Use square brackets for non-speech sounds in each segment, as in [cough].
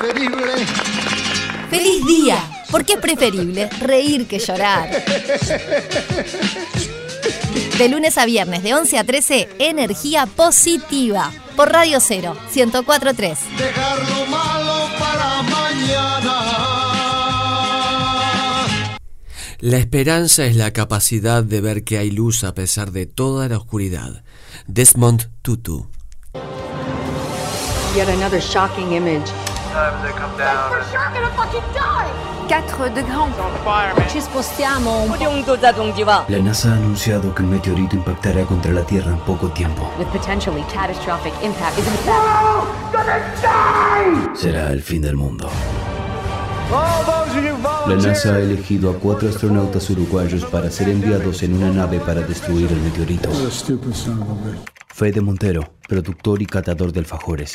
preferible. ¡Feliz día! Porque es preferible reír que llorar. De lunes a viernes, de 11 a 13, energía positiva. Por Radio Cero, 1043. Dejar lo malo para mañana. La esperanza es la capacidad de ver que hay luz a pesar de toda la oscuridad. Desmond Tutu. Yet another shocking image. Quatre de grand. Ci spostiamo un La NASA ha anunciado que un meteorito impactará contra la Tierra en poco tiempo. With potentially catastrophic impact is in fact Será el fin del mundo. La NASA ha elegido a cuatro astronautas uruguayos para ser enviados en una nave para destruir el meteorito. Fede Montero, productor y catador de alfajores.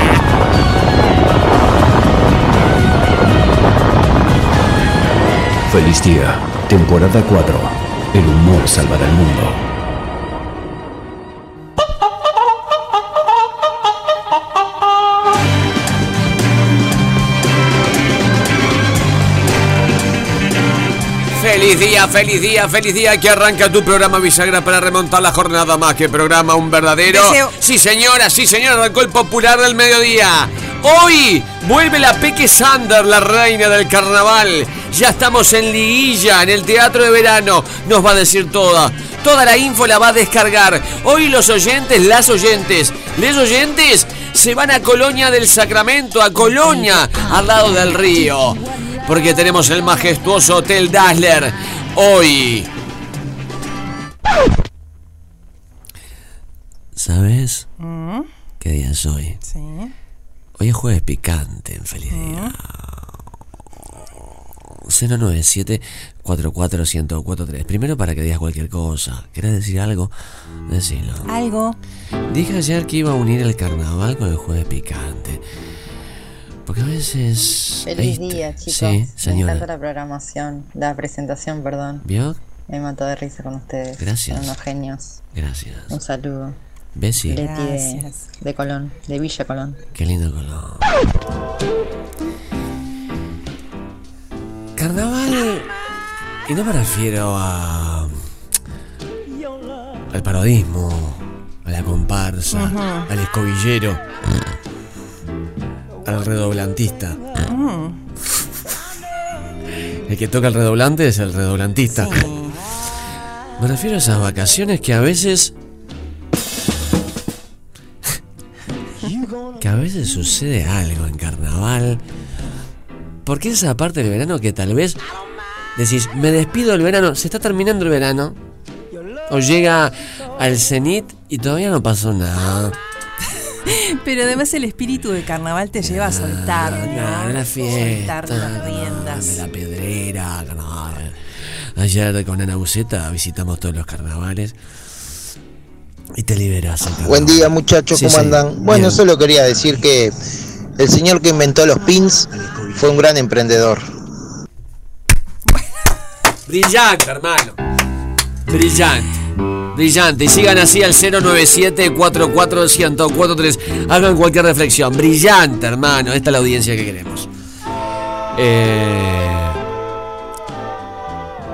Feliz día, temporada 4. El humor salvará el mundo. Feliz día, feliz día, feliz día que arranca tu programa bisagra para remontar la jornada más que programa un verdadero. Deseo. Sí señora, sí señora, arrancó el popular del mediodía. Hoy vuelve la Peque Sander, la reina del carnaval. Ya estamos en liguilla, en el teatro de verano. Nos va a decir toda. Toda la info la va a descargar. Hoy los oyentes, las oyentes, les oyentes se van a Colonia del Sacramento, a Colonia, al lado del río. Porque tenemos el majestuoso Hotel Dazzler. Hoy. ¿Sabes qué día es hoy? Sí. Hoy es jueves picante en Feliz Día. 097 44143 Primero para que digas cualquier cosa. ¿Querés decir algo? Decilo. Algo. Dije ayer que iba a unir el carnaval con el jueves picante. Porque a veces. Feliz día, chicos. Sí, Me encanta señora. la programación, la presentación, perdón. ¿Vio? Me mató de risa con ustedes. Gracias. Son unos genios. Gracias. Un saludo. Bessie. Leti de, de Colón, de Villa Colón. Qué lindo color. Carnaval. Y no me refiero a. al parodismo, a la comparsa, al escobillero, al redoblantista. El que toca el redoblante es el redoblantista. Me refiero a esas vacaciones que a veces. que a veces sucede algo en carnaval. Porque es esa parte del verano que tal vez decís, me despido del verano, se está terminando el verano. O llega al cenit y todavía no pasó nada. [laughs] Pero además el espíritu de carnaval te lleva a soltar, ¿no? la Soltar fiesta. las riendas. La pedrera. carnaval. Ayer con Ana Buceta visitamos todos los carnavales. Y te liberas. Buen día muchachos, Sí, ¿cómo sí, andan? Bueno, solo quería decir que el señor que inventó los pins fue un gran emprendedor. Brillante, hermano. Brillante. Brillante. Y sigan así al 097-44143. Hagan cualquier reflexión. Brillante, hermano. Esta es la audiencia que queremos. Eh,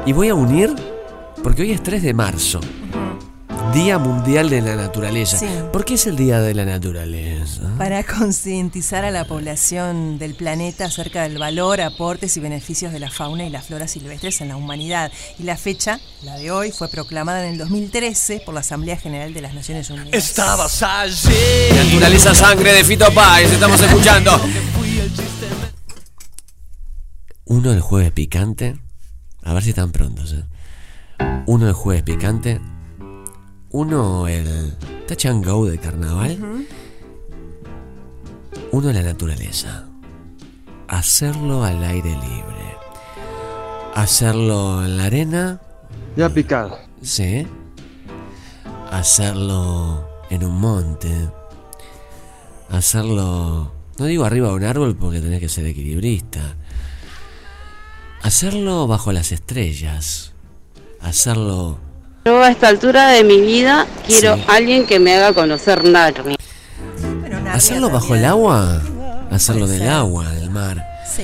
Y voy a unir, porque hoy es 3 de marzo. Día Mundial de la Naturaleza. Sí. ¿Por qué es el Día de la Naturaleza? Para concientizar a la población del planeta acerca del valor, aportes y beneficios de la fauna y la flora silvestres en la humanidad. Y la fecha, la de hoy, fue proclamada en el 2013 por la Asamblea General de las Naciones Unidas. Estabas allí. Naturaleza Sangre de Fito Páez, estamos escuchando. Uno el jueves picante. A ver si están prontos, ¿eh? Uno el jueves picante. Uno el touch and go de carnaval. Uno la naturaleza. Hacerlo al aire libre. Hacerlo en la arena. Ya picado. Sí. Hacerlo en un monte. Hacerlo. No digo arriba de un árbol porque tenés que ser equilibrista. Hacerlo bajo las estrellas. Hacerlo. Yo a esta altura de mi vida quiero Sí. alguien que me haga conocer Narnia. Hacerlo bajo el agua. Hacerlo del agua, del mar. Sí.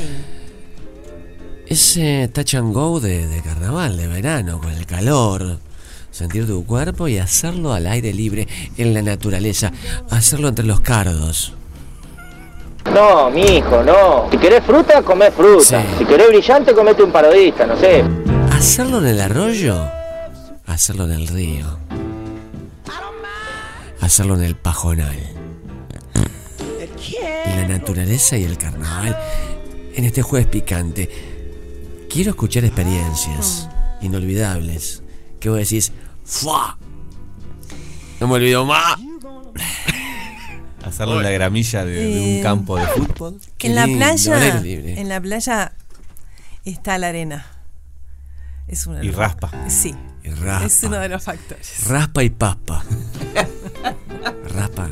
Ese touch and go de, de carnaval, de verano, con el calor. Sentir tu cuerpo y hacerlo al aire libre, en la naturaleza. Hacerlo entre los cardos. No, mi hijo, no. Si querés fruta, comé fruta. Sí. Si querés brillante, comete un parodista, no sé. Hacerlo en el arroyo, hacerlo en el río. Hacerlo en el pajonal. La naturaleza y el carnaval. En este jueves picante. Quiero escuchar experiencias inolvidables. Que vos decís, ¡fua! No me olvido más. Hacerlo en la gramilla de, de un Eh, campo de fútbol. En la playa, en la playa está la arena. Es una Y raspa. Sí. Y raspa. Es uno de los factores. Raspa y paspa. [laughs] Raspa.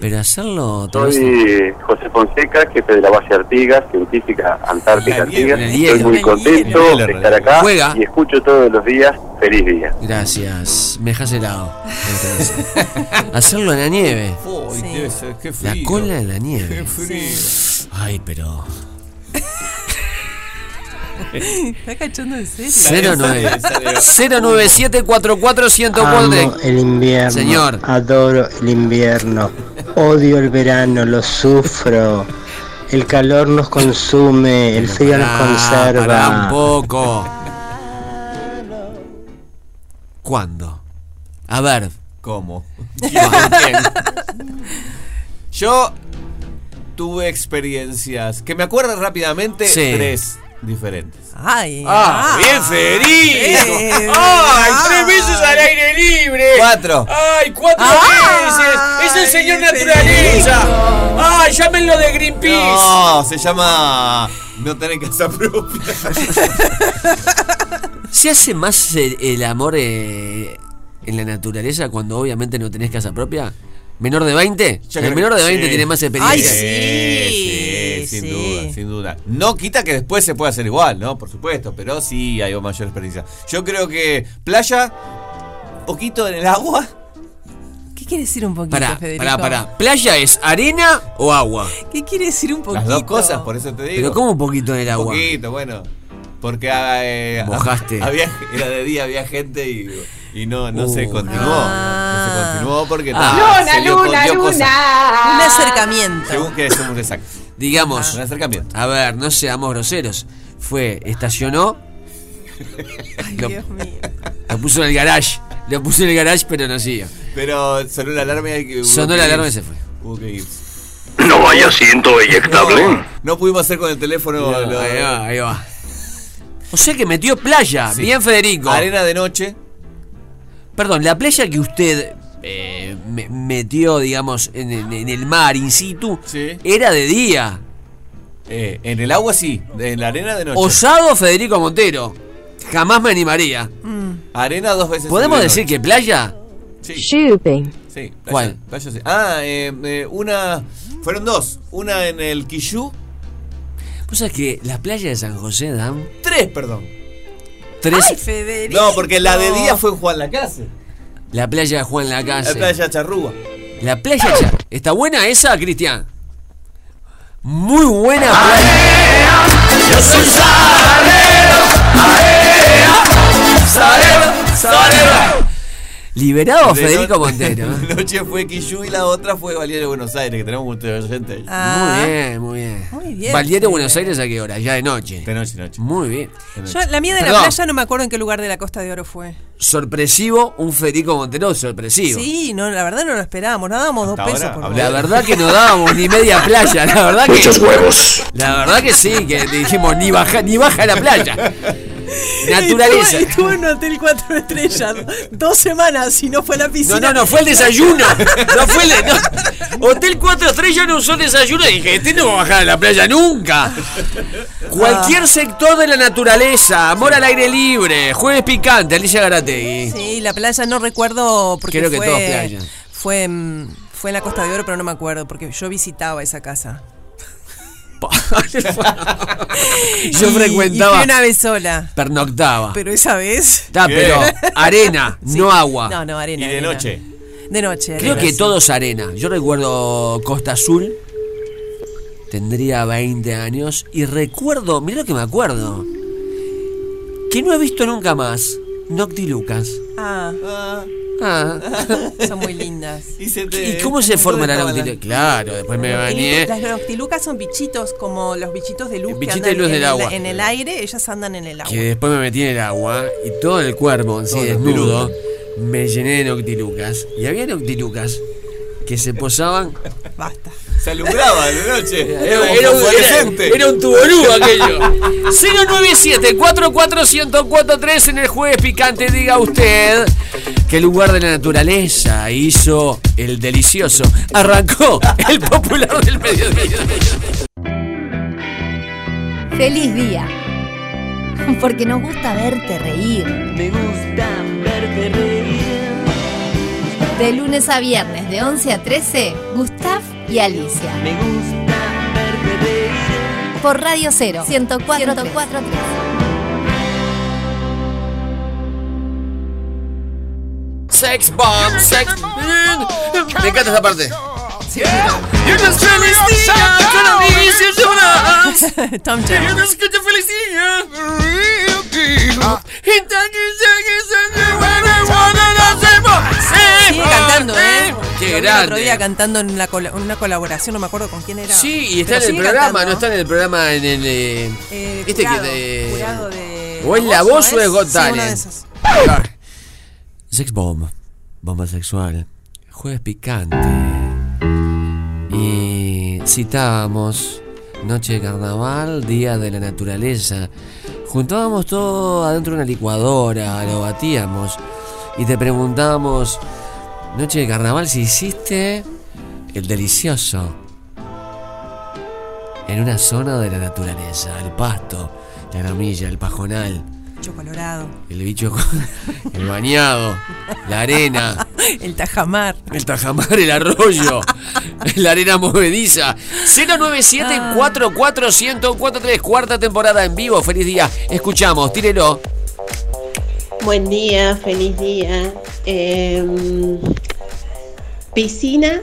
Pero hacerlo. Soy José Fonseca, jefe de la base Artigas, científica Antártica Artigas. Estoy muy contento de estar acá Juega. y escucho todos los días. Feliz día. Gracias. Me dejas helado. Hacerlo en la nieve. [laughs] La cola en la nieve. Qué frío. Ay, pero. [laughs] ¿Está cachando [laughs] en serio? 09 097 44 Amo el invierno. Señor. Adoro el invierno. Odio el verano, lo sufro. El calor nos consume, el frío nos conserva. pará un poco. ¿Cuándo? A ver. ¿Cómo? [laughs] Yo tuve experiencias que me acuerdo rápidamente Sí. tres diferentes. Ay, ¡Ah! ¡Bien, Federico! ¡Ay! ¡Tres veces al aire libre! Cuatro. ¡Ay! ¡Cuatro veces! ¡Es el señor naturaleza! ¡Ay! ¡Llámenlo de Greenpeace! No, se llama no tener casa propia. [laughs] ¿Se hace más el, el amor eh, en la naturaleza cuando obviamente no tenés casa propia? ¿Menor de 20? Yo el menor de 20 sí. tiene más experiencia. Sí, sí, sin duda, sin duda. No quita que después se pueda hacer igual, ¿no? Por supuesto, pero sí hay mayor experiencia. Yo creo que playa, poquito en el agua. ¿Qué quiere decir un poquito, Pará, Federico? pará, pará. ¿Playa es arena o agua? ¿Qué quiere decir un poquito? Las dos cosas, por eso te digo. Pero ¿cómo un poquito en el agua? poquito, bueno. Porque eh, Mojaste. [laughs] Había, era de día, había gente y, y no, no se Uh. continuó. No se continuó porque Ah. dio, dio cosas. Un acercamiento. Según que somos exactos. Digamos, Un acercamiento. a ver, no seamos groseros. Fue, estacionó, lo, Dios mío. lo puso en el garage. Lo puso en el garage, pero no siguió. Pero sonó la alarma y hay que. Sonó la alarma y se fue. Hubo que irse. No hay asiento eyectable. No, no pudimos hacer con el teléfono. No, lo- ahí va, ahí va. [laughs] O sea que metió playa. Sí. Bien, Federico. Arena de noche. Perdón, la playa que usted eh, me- metió, digamos, en, en- en el mar in situ, Sí. era de día. Eh, en el agua sí, en la arena de noche. Osado Federico Montero. Jamás me animaría. Arena dos veces. ¿Podemos de decir noche. que playa? Sí. Shopping. Sí. playa- ¿Cuál? playa sí. Ah, eh, eh, una. Fueron dos. Una en el Quillú. ¿Vos sabés que las playas de San José dan Tres, perdón. tres? Ay, Federico. No, porque la de día fue en Juan Lacase. La playa de Juan Lacase. La playa Charrúa. La playa ya. ¿Está buena esa, Cristian? Muy buena playa. Yo soy salero, salero, salero. Liberado De Federico no- Montero. [laughs] Una noche fue Quillú y la otra fue Valiere de Buenos Aires, que tenemos muchos oyentes. Ah. Muy bien, muy bien. Muy bien, Valdiero, Fede. Buenos Aires, ¿a qué hora? Ya de noche. De noche, noche. Muy bien. Yo, la mía de la Perdón. playa no me acuerdo en qué lugar de la Costa de Oro fue. Sorpresivo, un Federico Montero sorpresivo. Sí, no, la verdad no lo esperábamos, nada dábamos dos pesos ahora, por La verdad que no dábamos ni media playa, la verdad que. Muchos huevos. La verdad que sí, que dijimos ni baja, ni baja la playa. [laughs] Naturaleza. Estuve, estuve en un hotel cuatro estrellas dos semanas y no fue a la No, piscina. no, no, fue el desayuno. [laughs] No fue el. no. Hotel 4 estrellas no usó desayuno. Y dije, este no va a bajar a la playa nunca. Cualquier sector de la naturaleza, amor al aire libre, jueves picante, Alicia Garategui. Sí, la playa no recuerdo porque Creo que fue, todos playa. Fue, fue en la Costa de Oro, pero no me acuerdo porque yo visitaba esa casa. [laughs] Yo Y- frecuentaba. Y fui una vez sola. Pernoctaba. Pero esa vez. Está, pero arena, [laughs] Sí. no agua. No, no, arena. Y de arena. noche. De noche. Creo arena, que sí. todos arena. Yo recuerdo Costa Azul. Tendría 20 años. Y recuerdo, mira lo que me acuerdo. Que no he visto nunca más. Noctilucas. Ah, Ah. [laughs] son muy lindas. Y, se te- ¿Y cómo se forma la noctiluca? Claro, después me bañé. Las noctilucas son bichitos como los bichitos de luz que andan de luz en, del el, agua. en el aire, ellas andan en el agua. Que después me metí en el agua y todo el cuerpo, así desnudo, me llené de noctilucas. Y había noctilucas que se posaban. [laughs] Basta. Se alumbraba de noche. Era, [laughs] Era, era un, era- era un tubolú aquello. 097 44143 en el jueves picante. Diga usted qué lugar de la naturaleza hizo el delicioso. Arrancó el popular del mediodía. Feliz día. Porque nos gusta verte reír. Me gusta verte reír. De lunes a viernes, de 11 a 13, Gustav y Alicia. Me gusta verte reír. Por Radio 0, 104, Sex bomb, sex bomb. Me encanta esta parte. [laughs] Tom Jones. Sigue cantando, ¿eh? Qué Lo vi El grande. otro día cantando en, la una colaboración, no me acuerdo con quién era. Sí, y está Pero en el programa, cantando. no está en el programa en el. eh, Eh, este jurado, que de- O es La Voz o es Got Sí, uno de Talent. esos. Sex bomb, bomba sexual, jueves picante. Y citábamos noche de carnaval, día de la naturaleza. Juntábamos todo adentro de una licuadora, lo batíamos y te preguntábamos, noche de carnaval, si hiciste el delicioso en una zona de la naturaleza, el pasto, la gramilla, el pajonal. Bicho colorado. El bicho, [laughs] el bañado, la arena, [laughs] El tajamar. el tajamar, el arroyo, [laughs] la arena movediza. 097-44143, cuarta temporada en vivo. Feliz día. Escuchamos, tírelo. Buen día, feliz día. Em, piscina,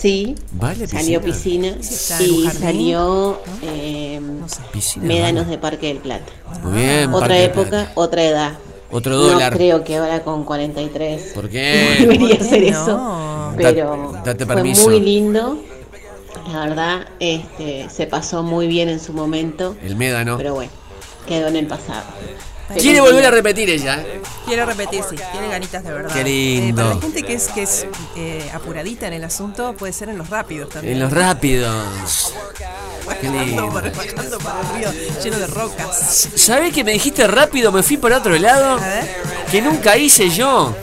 sí. Vale, Salió piscina. y jardín. salió em, Piscina, Médanos vale. de Parque del Plata. Muy bien, Otra Parque época, Plata. otra edad. Otro No dólar. creo que ahora con 43 ¿Por qué? [laughs] debería ¿Por qué hacer no? eso. Da- Pero date fue muy lindo. La verdad, este, se pasó muy bien en su momento. El médano. Pero bueno, quedó en el pasado. Quiere volver a repetir ella. ¿eh? Quiero repetir, sí, tiene ganitas de verdad. Qué lindo. Eh, para la gente que es, que es eh, apuradita en el asunto, puede ser en los rápidos también. En los rápidos. Qué lindo. Bajando, bajando para el río lleno de rocas. ¿Sabés que me dijiste rápido? Me fui para otro lado. A ver. Que nunca hice yo.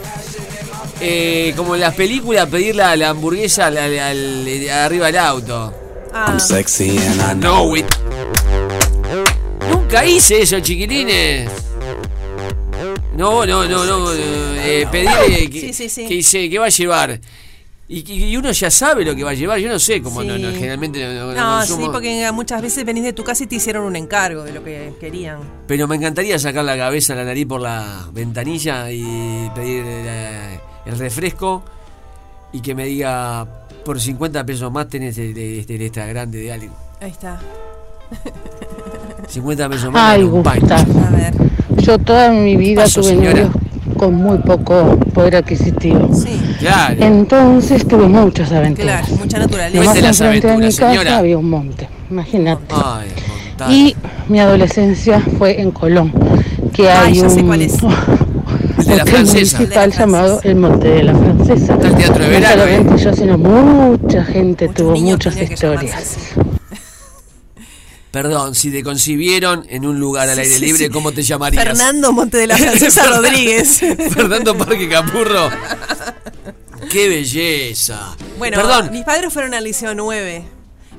Eh, como en las películas, pedir la, la hamburguesa arriba del auto. Ah, sexy and I know it. Nunca hice eso, chiquilines. No, no, no, no. eh, pedir eh, que, Sí, sí, sí. que hice, ¿qué va a llevar? Y, uno ya sabe lo que va a llevar. Yo no sé cómo no, Sí. no, generalmente no, no No, sí, porque muchas veces venís de tu casa y te hicieron un encargo de lo que querían. Pero me encantaría sacar la cabeza, la nariz por la ventanilla y pedir eh, el refresco y que me diga por 50 pesos más tenés el, este, el extra grande de alguien. Ahí está. 50 pesos [laughs] más. Ay, un pancho. Gustav. Yo toda mi vida pasó, tuve señora? novios con muy poco poder adquisitivo. Claro. Entonces tuve muchas aventuras. Claro, mucha naturaleza. Más las enfrente de mi casa señora. había un monte, imagínate. Ay. Y mi adolescencia fue en Colón, que Ay, hay ya sé un cuál es. El [laughs] de la hotel francesa. municipal llamado el Monte de la Francesa. Está el teatro de no verano, solamente ¿eh? yo, sino mucha gente tuvo niños muchas historias. Perdón, si te concibieron en un lugar al Sí, aire sí, libre, sí. ¿cómo te llamarías? Fernando Monte de la [laughs] Francesa Rodríguez. [laughs] Fernando Parque Capurro. ¡Qué belleza! Bueno, Perdón, mis padres fueron al Liceo 9.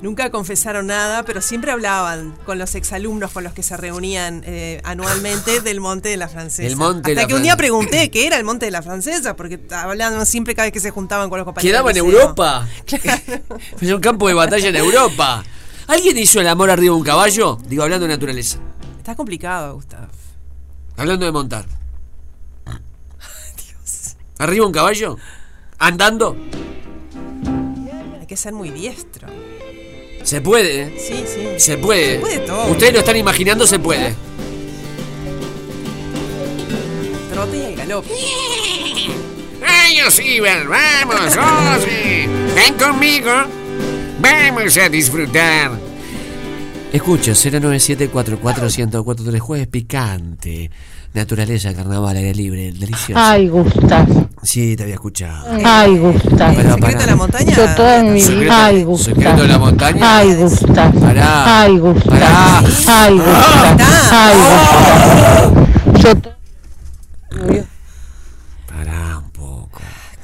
Nunca confesaron nada, pero siempre hablaban con los exalumnos con los que se reunían eh, anualmente del Monte de la Francesa. El Monte de Hasta la que un día pregunté qué era el Monte de la Francesa, porque hablaban siempre cada vez que se juntaban con los compañeros. quedaba en. Europa. [laughs] Fue un campo de batalla en Europa. ¿Alguien hizo el amor arriba de un caballo? Digo, hablando de naturaleza. Está complicado, Gustavo. Hablando de montar. ¿Arriba un caballo? ¿Andando? Hay que ser muy diestro. Se puede, ¿eh? Sí, sí. Se puede. Se puede todo. Ustedes lo están imaginando, se puede. Trote y el galope. Vamos, Rosy. Ven conmigo. Vamos a disfrutar. Escucho, 097-44143, jueves picante. Naturaleza, carnaval, aire libre, delicioso. Ay, Gustav. Sí, te había escuchado. Ay, Gustav. Pero pará. Yo toda mi Secreto- vida. Ay, Gustav. secreto de la montaña. Ay, Gustav. Pará. Ay, Gustav. Pará. Ay, Gustav. Ay, Gustav. Yo to-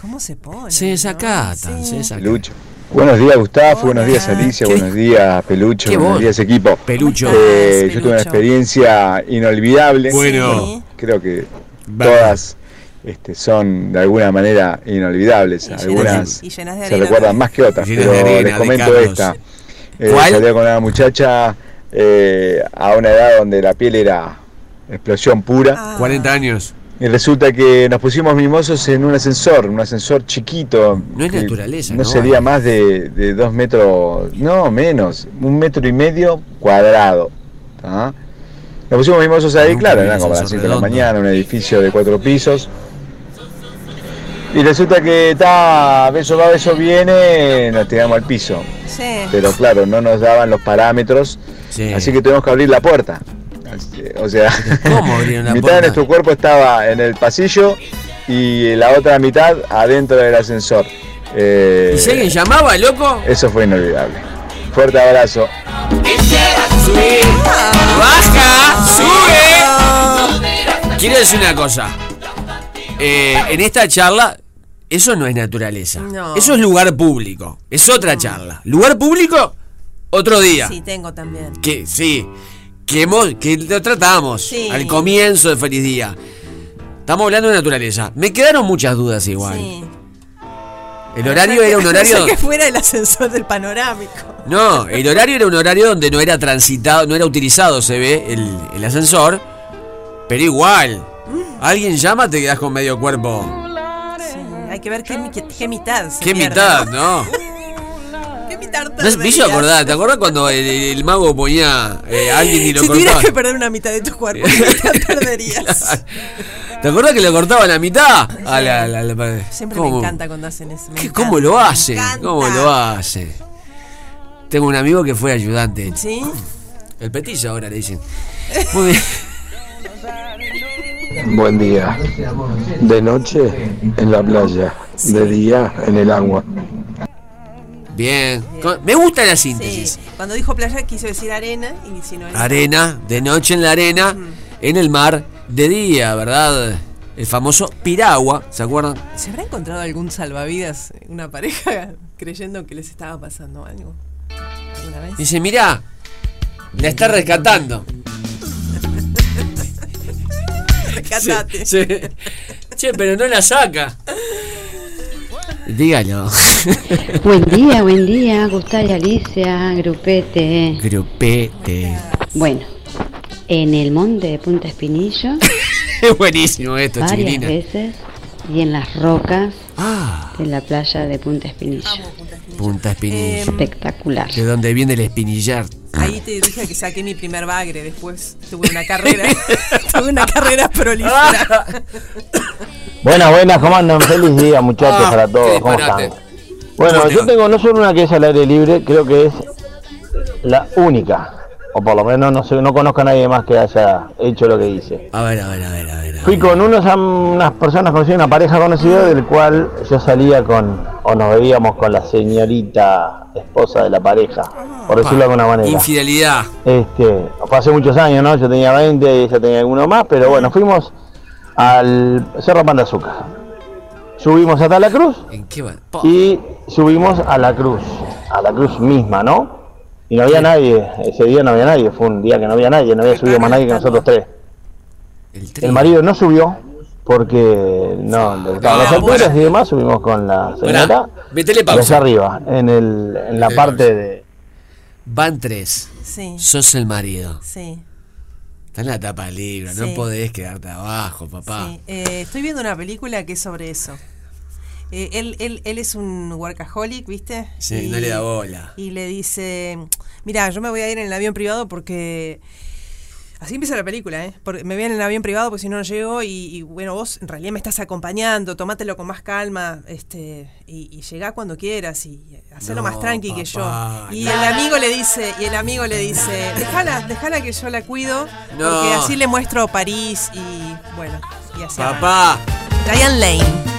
¿Cómo se pone? Se desacatan, se desacatan. Pelucho. Buenos días, Gustavo. Buenos días, Alicia. Buenos días, Pelucho. ¿Qué Buenos días, equipo. Pelucho. Eh, ¿Cómo estás, yo tuve una experiencia inolvidable. Bueno. Creo que todas este, son de alguna manera inolvidables. Algunas y llenas de se recuerdan más que otras. Pero arena, les comento esta. Eh, ¿Cuál? salía con una muchacha eh, a una edad donde la piel era explosión pura. 40 años. Y resulta que nos pusimos mimosos en un ascensor, un ascensor chiquito. No es naturaleza, No ¿no? sería más de, de dos metros, no, menos, un metro y medio cuadrado. ¿tá? Nos pusimos mimosos ahí, Nunca claro, eran como las ascensor 7 de la mañana, un edificio de cuatro pisos. Y resulta que está, beso va, beso viene, nos tiramos al piso. Sí. Pero claro, no nos daban los parámetros, así que tuvimos que abrir la puerta. Así- O sea, [laughs] ¿Cómo abrieron la [laughs] mitad puerta? de nuestro cuerpo estaba en el pasillo y la otra mitad adentro del ascensor. Eh, ¿Y si alguien llamaba, loco? Eso fue inolvidable. Fuerte abrazo. Baja, sube. Quiero decir una cosa. Eh, en esta charla, eso no es naturaleza. No. Eso es lugar público. Es otra charla. Lugar público, otro día. Sí, tengo también. Que sí, que, hemos, que lo tratamos Sí. al comienzo de Feliz Día. Estamos hablando de naturaleza. Me quedaron muchas dudas igual. Sí. El horario era un horario. Que fuera el ascensor del panorámico. No, el horario era un horario donde no era transitado, no era utilizado, se ve, el, el ascensor. Pero igual, alguien llama, te quedas con medio cuerpo. Sí, hay que ver qué, mi- qué- qué mitad. se ¿Qué pierde, mitad, no? [laughs] ¿Qué mitad No me hizo acordar, ¿te acordás cuando el, el mago ponía eh, a alguien y lo Si tuvieras cortaba? que perder una mitad de tu cuerpo, ¿qué mitad [laughs] perderías? ¿Te acordás que lo cortaba la mitad? A la- la- la- Siempre ¿Cómo? me encanta cuando hacen eso. me ¿Qué- encanta, ¿Cómo lo hace? ¿Cómo lo hace? Tengo un amigo que fue ayudante. ¿Sí? El petillo ahora le dicen. [laughs] Muy bien. Buen día. De noche en la playa, de día en el agua. Bien. Me gusta la síntesis. Sí. Cuando dijo playa quiso decir arena y si no era- Arena, de noche en la arena, en el mar, de día, ¿verdad? El famoso piragua, ¿se acuerdan? ¿Se habrá encontrado algún salvavidas, una pareja, [laughs] creyendo que les estaba pasando algo? ¿Alguna vez? Dice, mirá, la está rescatando. [laughs] Rescatate. Sí, sí. Che, pero no la saca. [laughs] Dígalo. Buen día, buen día, Gustavo y Alicia, grupete. Grupete. Bueno, en el monte de Punta Espinillo, [laughs] Es buenísimo esto, varias chiquilina. veces, y en las rocas Ah. de la playa de Punta Espinillo. Punta Espinilla. Espectacular. de donde viene el espinillar. Ahí te dije que saqué mi primer bagre, después tuve una carrera, [laughs] tuve una carrera prolífera. [laughs] Buenas, buenas, ¿cómo andan? Feliz día, muchachos, Ah, para todos. ¿Cómo están? Bueno, ¿Cómo te yo tengo no solo una que es al aire libre, creo que es la única. O por lo menos no sé, no conozco a nadie más que haya hecho lo que hice. A ver, a ver, a ver, a ver. Fui con unos, unas personas conocidas, una pareja conocida, del cual yo salía con, o nos veíamos con la señorita esposa de la pareja, por decirlo de alguna manera. Infidelidad. Este, fue hace muchos años, ¿no? Yo tenía 20 y ella tenía alguno más, pero bueno, fuimos al Cerro Pan de Azúcar. Subimos hasta la cruz ¿En qué va? y subimos a la cruz, a la cruz misma, ¿no? Y no había nadie, ese día no había nadie, fue un día que no había nadie, no había subido más nadie que nosotros tres. El marido no subió porque no le gustaban las Ah, alturas y demás, subimos con la señora metele pausa. arriba, en, el, en la parte de... Van tres. Sí. Sos el marido. Sí. Está en la tapa del libro, no Sí. podés quedarte abajo, papá. Sí, eh, estoy viendo una película que es sobre eso. Eh, él, él, él es un workaholic, ¿viste? Sí, no le da bola. Y le dice, mira, yo me voy a ir en el avión privado porque... Así empieza la película, ¿eh? Porque me voy en el avión privado porque si no no llego y, y, bueno, vos en realidad me estás acompañando, tomátelo con más calma este y, y llegá cuando quieras y hacelo No, más tranqui que yo. Y no. el amigo le dice, y el amigo le dice, déjala, déjala que yo la cuido, No. porque así le muestro París y bueno, y así. Papá. Diane Lane.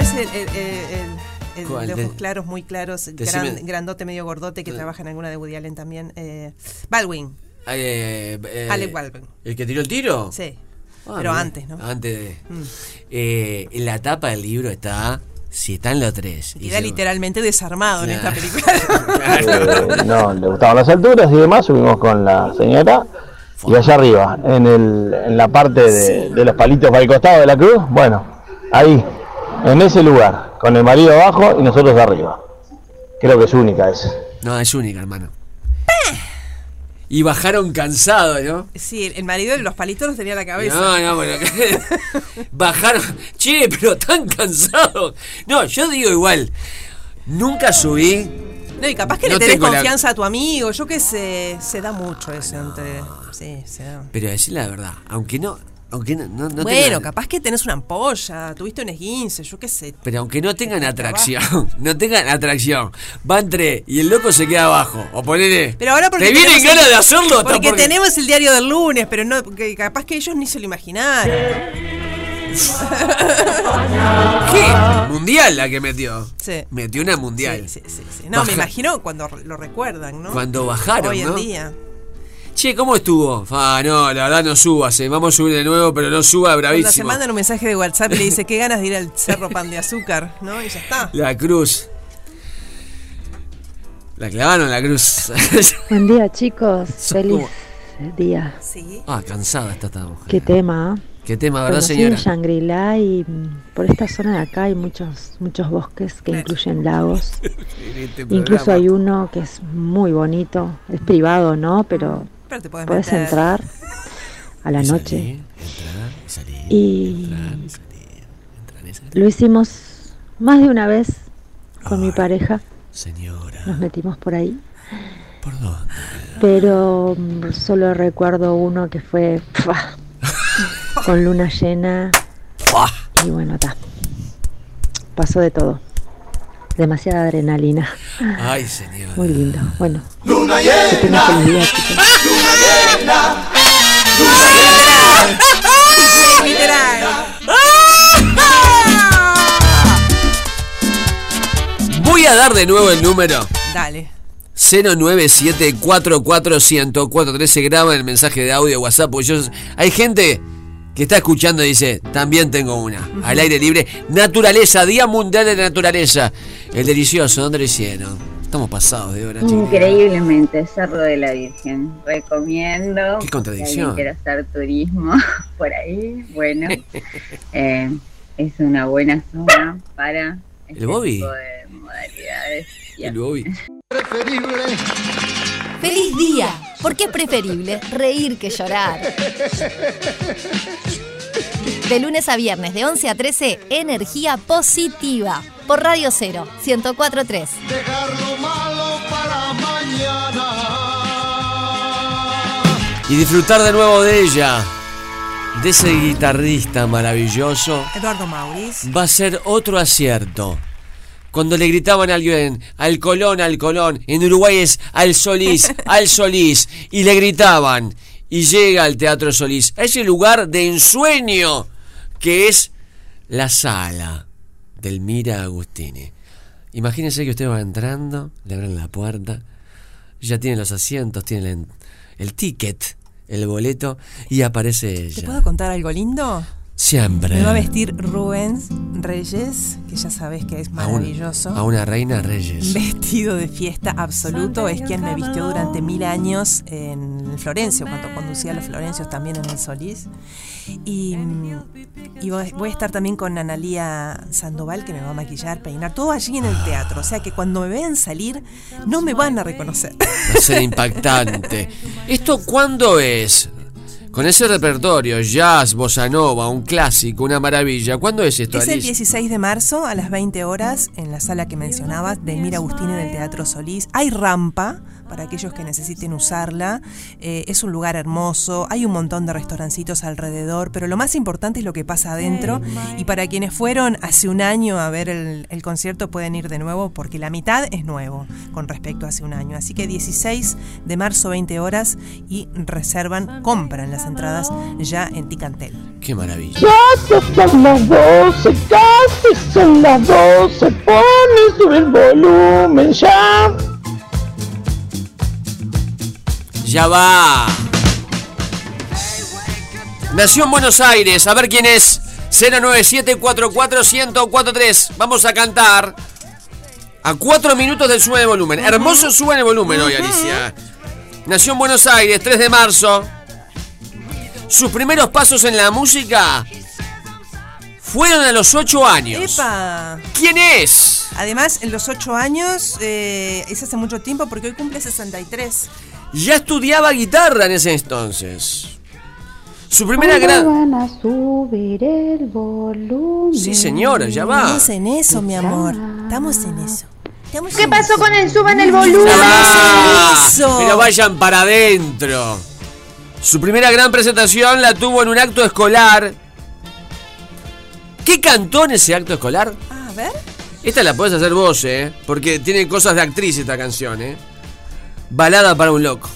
Es el, el- el- el ¿Cuál? de ojos claros, muy claros, gran- grandote, medio gordote, que trabaja en alguna de Woody Allen también. Eh, Baldwin. Eh, eh, Alec Baldwin. ¿El que tiró el tiro? Sí. Ah, Pero mira, antes, ¿no? Antes de. Mm. Eh, en la tapa del libro está. Si están los tres. y Queda se- literalmente desarmado en esta película. [laughs] Eh, no, le gustaban las alturas y demás, subimos con la señora y allá arriba, en, el, en la parte de, de los palitos para el costado de la cruz, bueno, ahí, en ese lugar, con el marido abajo y nosotros arriba. Creo que es única esa. No, es única, hermano. Y bajaron cansados, ¿no? Sí, el- marido de los palitos los tenía en la cabeza. No, no, bueno. [laughs] [laughs] bajaron. Che, pero tan cansados. No, yo digo igual. Nunca subí. No, y capaz que No le tenés la- confianza a tu amigo, yo qué sé, se da mucho eso entre... Sí, se da. Pero decir la verdad, aunque no. Aunque no, no, no bueno, tengan- capaz que tenés una ampolla, tuviste un esguince, yo qué sé. Pero aunque no tengan atracción, [laughs] no tengan atracción, van tres y el loco se queda abajo. O ponele. Pero ahora porque ¿Te vienen ganas de hacerlo? hasta Porque, tenemos el diario del lunes, pero no, que capaz que ellos ni se lo imaginaron. [laughs] ¿Qué? Mundial la que metió. Sí. Metió una mundial. Sí, sí, sí. No, Baja- me imagino cuando lo recuerdan, ¿no? Cuando bajaron, Hoy en ¿no? día. Che, ¿cómo estuvo? Ah, no, la verdad no subas. eh. Vamos a subir de nuevo, pero no suba, Cuando se bravísimo. mandan un mensaje de WhatsApp y le dice, qué ganas de ir al Cerro Pan de Azúcar, ¿no? Y ya está. La cruz. La clavaron la cruz. [laughs] Buen día, chicos. Feliz día. Sí. ah, cansada está esta mujer. Qué tema. ¿eh? ¿Qué tema, verdad, Conocí señora? Shangri-La y mm, por esta zona de acá hay muchos muchos bosques que incluyen lagos. [laughs] Este Incluso hay uno que es muy bonito. Es privado, ¿no? Pero, Pero te podés puedes meter. entrar [laughs] a la noche. Y lo hicimos más de una vez con mi pareja. Señora. Nos metimos por ahí. ¿Por dónde? Pero mm, solo recuerdo uno que fue ¡fua! [laughs] con luna llena. Y bueno, está. Pasó de todo. Demasiada adrenalina. Ay, señora. Muy lindo. Bueno. Luna que literal. Voy a dar de nuevo el número. Dale. 097-44104 se graba el mensaje de audio WhatsApp. Porque yo, hay gente que está escuchando y dice, también tengo una. Al aire libre. Naturaleza, Día Mundial de la Naturaleza. El delicioso, ¿dónde lo hicieron? Estamos pasados de hora. Increíblemente, Cerro de la Virgen. Recomiendo. Qué contradicción. Si quiere hacer turismo [laughs] por ahí, bueno. [laughs] eh, es una buena zona para ¿El Bobby? tipo de modalidades. El Bobby. ¡Feliz día! Porque es preferible reír que llorar. [laughs] De lunes a viernes, de 11 a 13, energía positiva. Por Radio 0, 1043. Dejar lo malo para mañana. Y disfrutar de nuevo de ella. De ese guitarrista maravilloso. Eduardo Mauriz. Va a ser otro acierto. Cuando le gritaban a alguien, al Colón, al Colón, en Uruguay es al Solís, [laughs] al Solís, y le gritaban, y llega al Teatro Solís, a ese lugar de ensueño que es la sala del Mira Agustini. Imagínense que usted va entrando, le abren la puerta, ya tiene los asientos, tiene el, el ticket, el boleto, y aparece ¿Te ella. puedo contar algo lindo? Siempre. Me va a vestir Rubens Reyes, que ya sabes que es A un- maravilloso. a una reina Reyes. [laughs] Vestido de fiesta absoluto, es quien me vistió durante mil años en Florencio, cuando conducía a los Florencios también en el Solís. Y, y voy a estar también con Analía Sandoval, que me va a maquillar, peinar, todo allí en el teatro. O sea que cuando me vean salir, no me van a reconocer. Va a ser impactante. [laughs] ¿Esto cuándo es? Con ese repertorio, jazz, bossa nova, un clásico, una maravilla. ¿Cuándo es esto, Es el Alice? 16 de marzo a las 20 horas en la sala que mencionabas de Mira Agustini del Teatro Solís. Hay rampa para aquellos que necesiten usarla. Eh, es un lugar hermoso, hay un montón de restaurancitos alrededor, pero lo más importante es lo que pasa adentro. Y para quienes fueron hace un año a ver el, el concierto pueden ir de nuevo porque la mitad es nuevo con respecto a hace un año. Así que 16 de marzo 20 horas y reservan, compran las entradas ya en Ticantel. Qué maravilla. Casi son las 12, casi son las 12. Pone sobre el volumen ya. Ya va. Nació en Buenos Aires. A ver quién es. 097441043. Vamos a cantar. A 4 minutos del sube de volumen. Hermoso sube de volumen hoy, Alicia. Nació en Buenos Aires, 3 de marzo. Sus primeros pasos en la música fueron a los 8 años. ¡Epa! ¿Quién es? Además, en los 8 años, eh, es hace mucho tiempo porque hoy cumple 63. Ya estudiaba guitarra en ese entonces. Su primera gran... van a subir el volumen. Sí, señora, ya va. Estamos en eso, mi amor. Estamos en eso. ¿Qué pasó con el suban el volumen? Ah, pero vayan para adentro. Su primera gran presentación la tuvo en un acto escolar. ¿Qué cantó en ese acto escolar? A ver. Esta la podés hacer vos, ¿eh? Porque tiene cosas de actriz esta canción, ¿eh? Balada para un loco.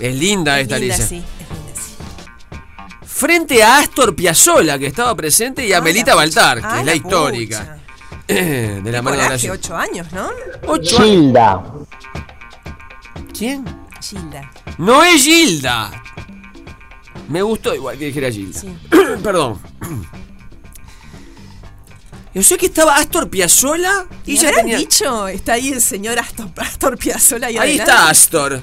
Es linda esta Linda, Alicia. sí, es linda, sí. Frente a Astor Piazzolla, que estaba presente, y a Ah, Melita Baltar, que Ah, es la la histórica. [clears throat] de la mano de la 8 años, ¿no? Ocho años. Gilda. ¿Quién? Gilda. No es Gilda. Me gustó igual que dijera Gilda. [clears throat] Perdón. [clears throat] Yo sé que estaba Astor Piazzolla y ¿Y ella habrán tenía... dicho? Está ahí el señor Astor, Astor Piazzolla ahí, Ahí adelante. está Astor.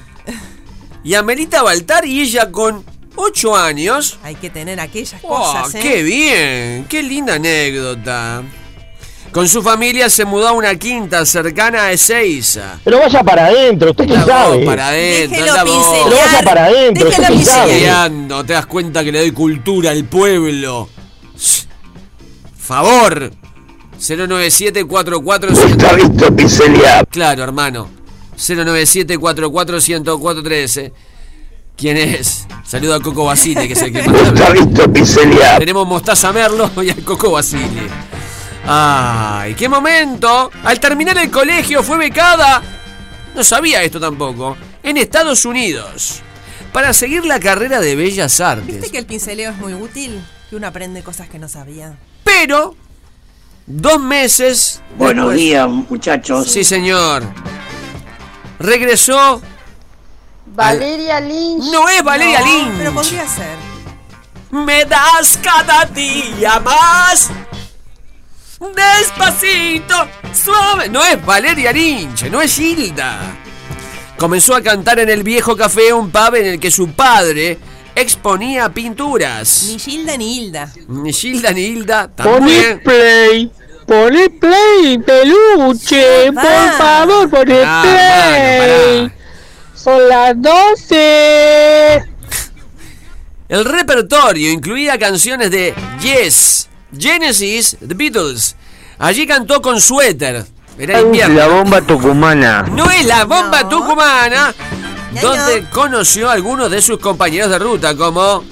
Y Amelita Baltar y ella con 8 años. Hay que tener aquellas Oh, cosas, ¿eh? ¡Qué bien! ¡Qué linda anécdota! Con su familia se mudó a una quinta cercana a Ezeiza. Pero vaya para adentro, usted qué sabe. vos para adentro, anda vos. Pero vaya para adentro, usted qué sabe. Te das cuenta que le doy cultura al pueblo. Favor. 09744 Está visto pincelear. Claro, hermano. 097441043. ¿Quién es? Saludo a Coco Basile, que es el que más Está visto pincelear. Tenemos Mostaza Merlo y al Coco Basile. ¡Ay, qué momento! Al terminar el colegio fue becada. No sabía esto tampoco. En Estados Unidos. Para seguir la carrera de Bellas ¿Viste Artes. que el pinceleo es muy útil? Que uno aprende cosas que no sabía. Pero, dos meses. Buenos después- días, muchachos. Sí, señor. Regresó. Valeria Lynch. No es Valeria No, Lynch. Pero podría ser. Me das cada día más. Despacito, suave. No es Valeria Lynch, no es Hilda. Comenzó a cantar en el viejo café, un pub en el que su padre exponía pinturas. Ni Gilda ni Hilda. Ni Gilda ni Hilda Poné también. play. Poné play, peluche. Va. Por favor, poné Ah, play. mano, Son las 12. El repertorio incluía canciones de Yes, Genesis, The Beatles. Allí cantó con suéter. Era invierno. La bomba tucumana. No es la bomba tucumana, Donde conoció a algunos de sus compañeros de ruta, como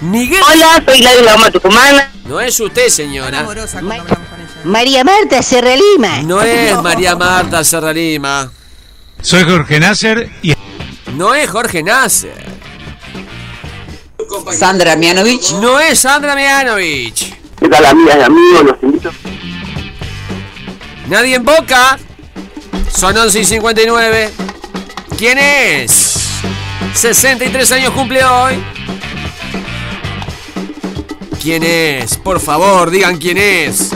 Miguel. Hola, soy la de la tucumana. No es usted, señora. Amorosa cuando hablamos con ella. María Marta Serra Lima. No es María Marta Serralima. Soy Jorge Nasser y No es Jorge Nasser. Sandra Mianovich. No es Sandra Mianovich. ¿Qué tal, amigas y amigos? Los invito. Nadie en boca. Son 11 y 59. ¿Quién es? 63 años cumple hoy. ¿Quién es? Por favor, digan quién es.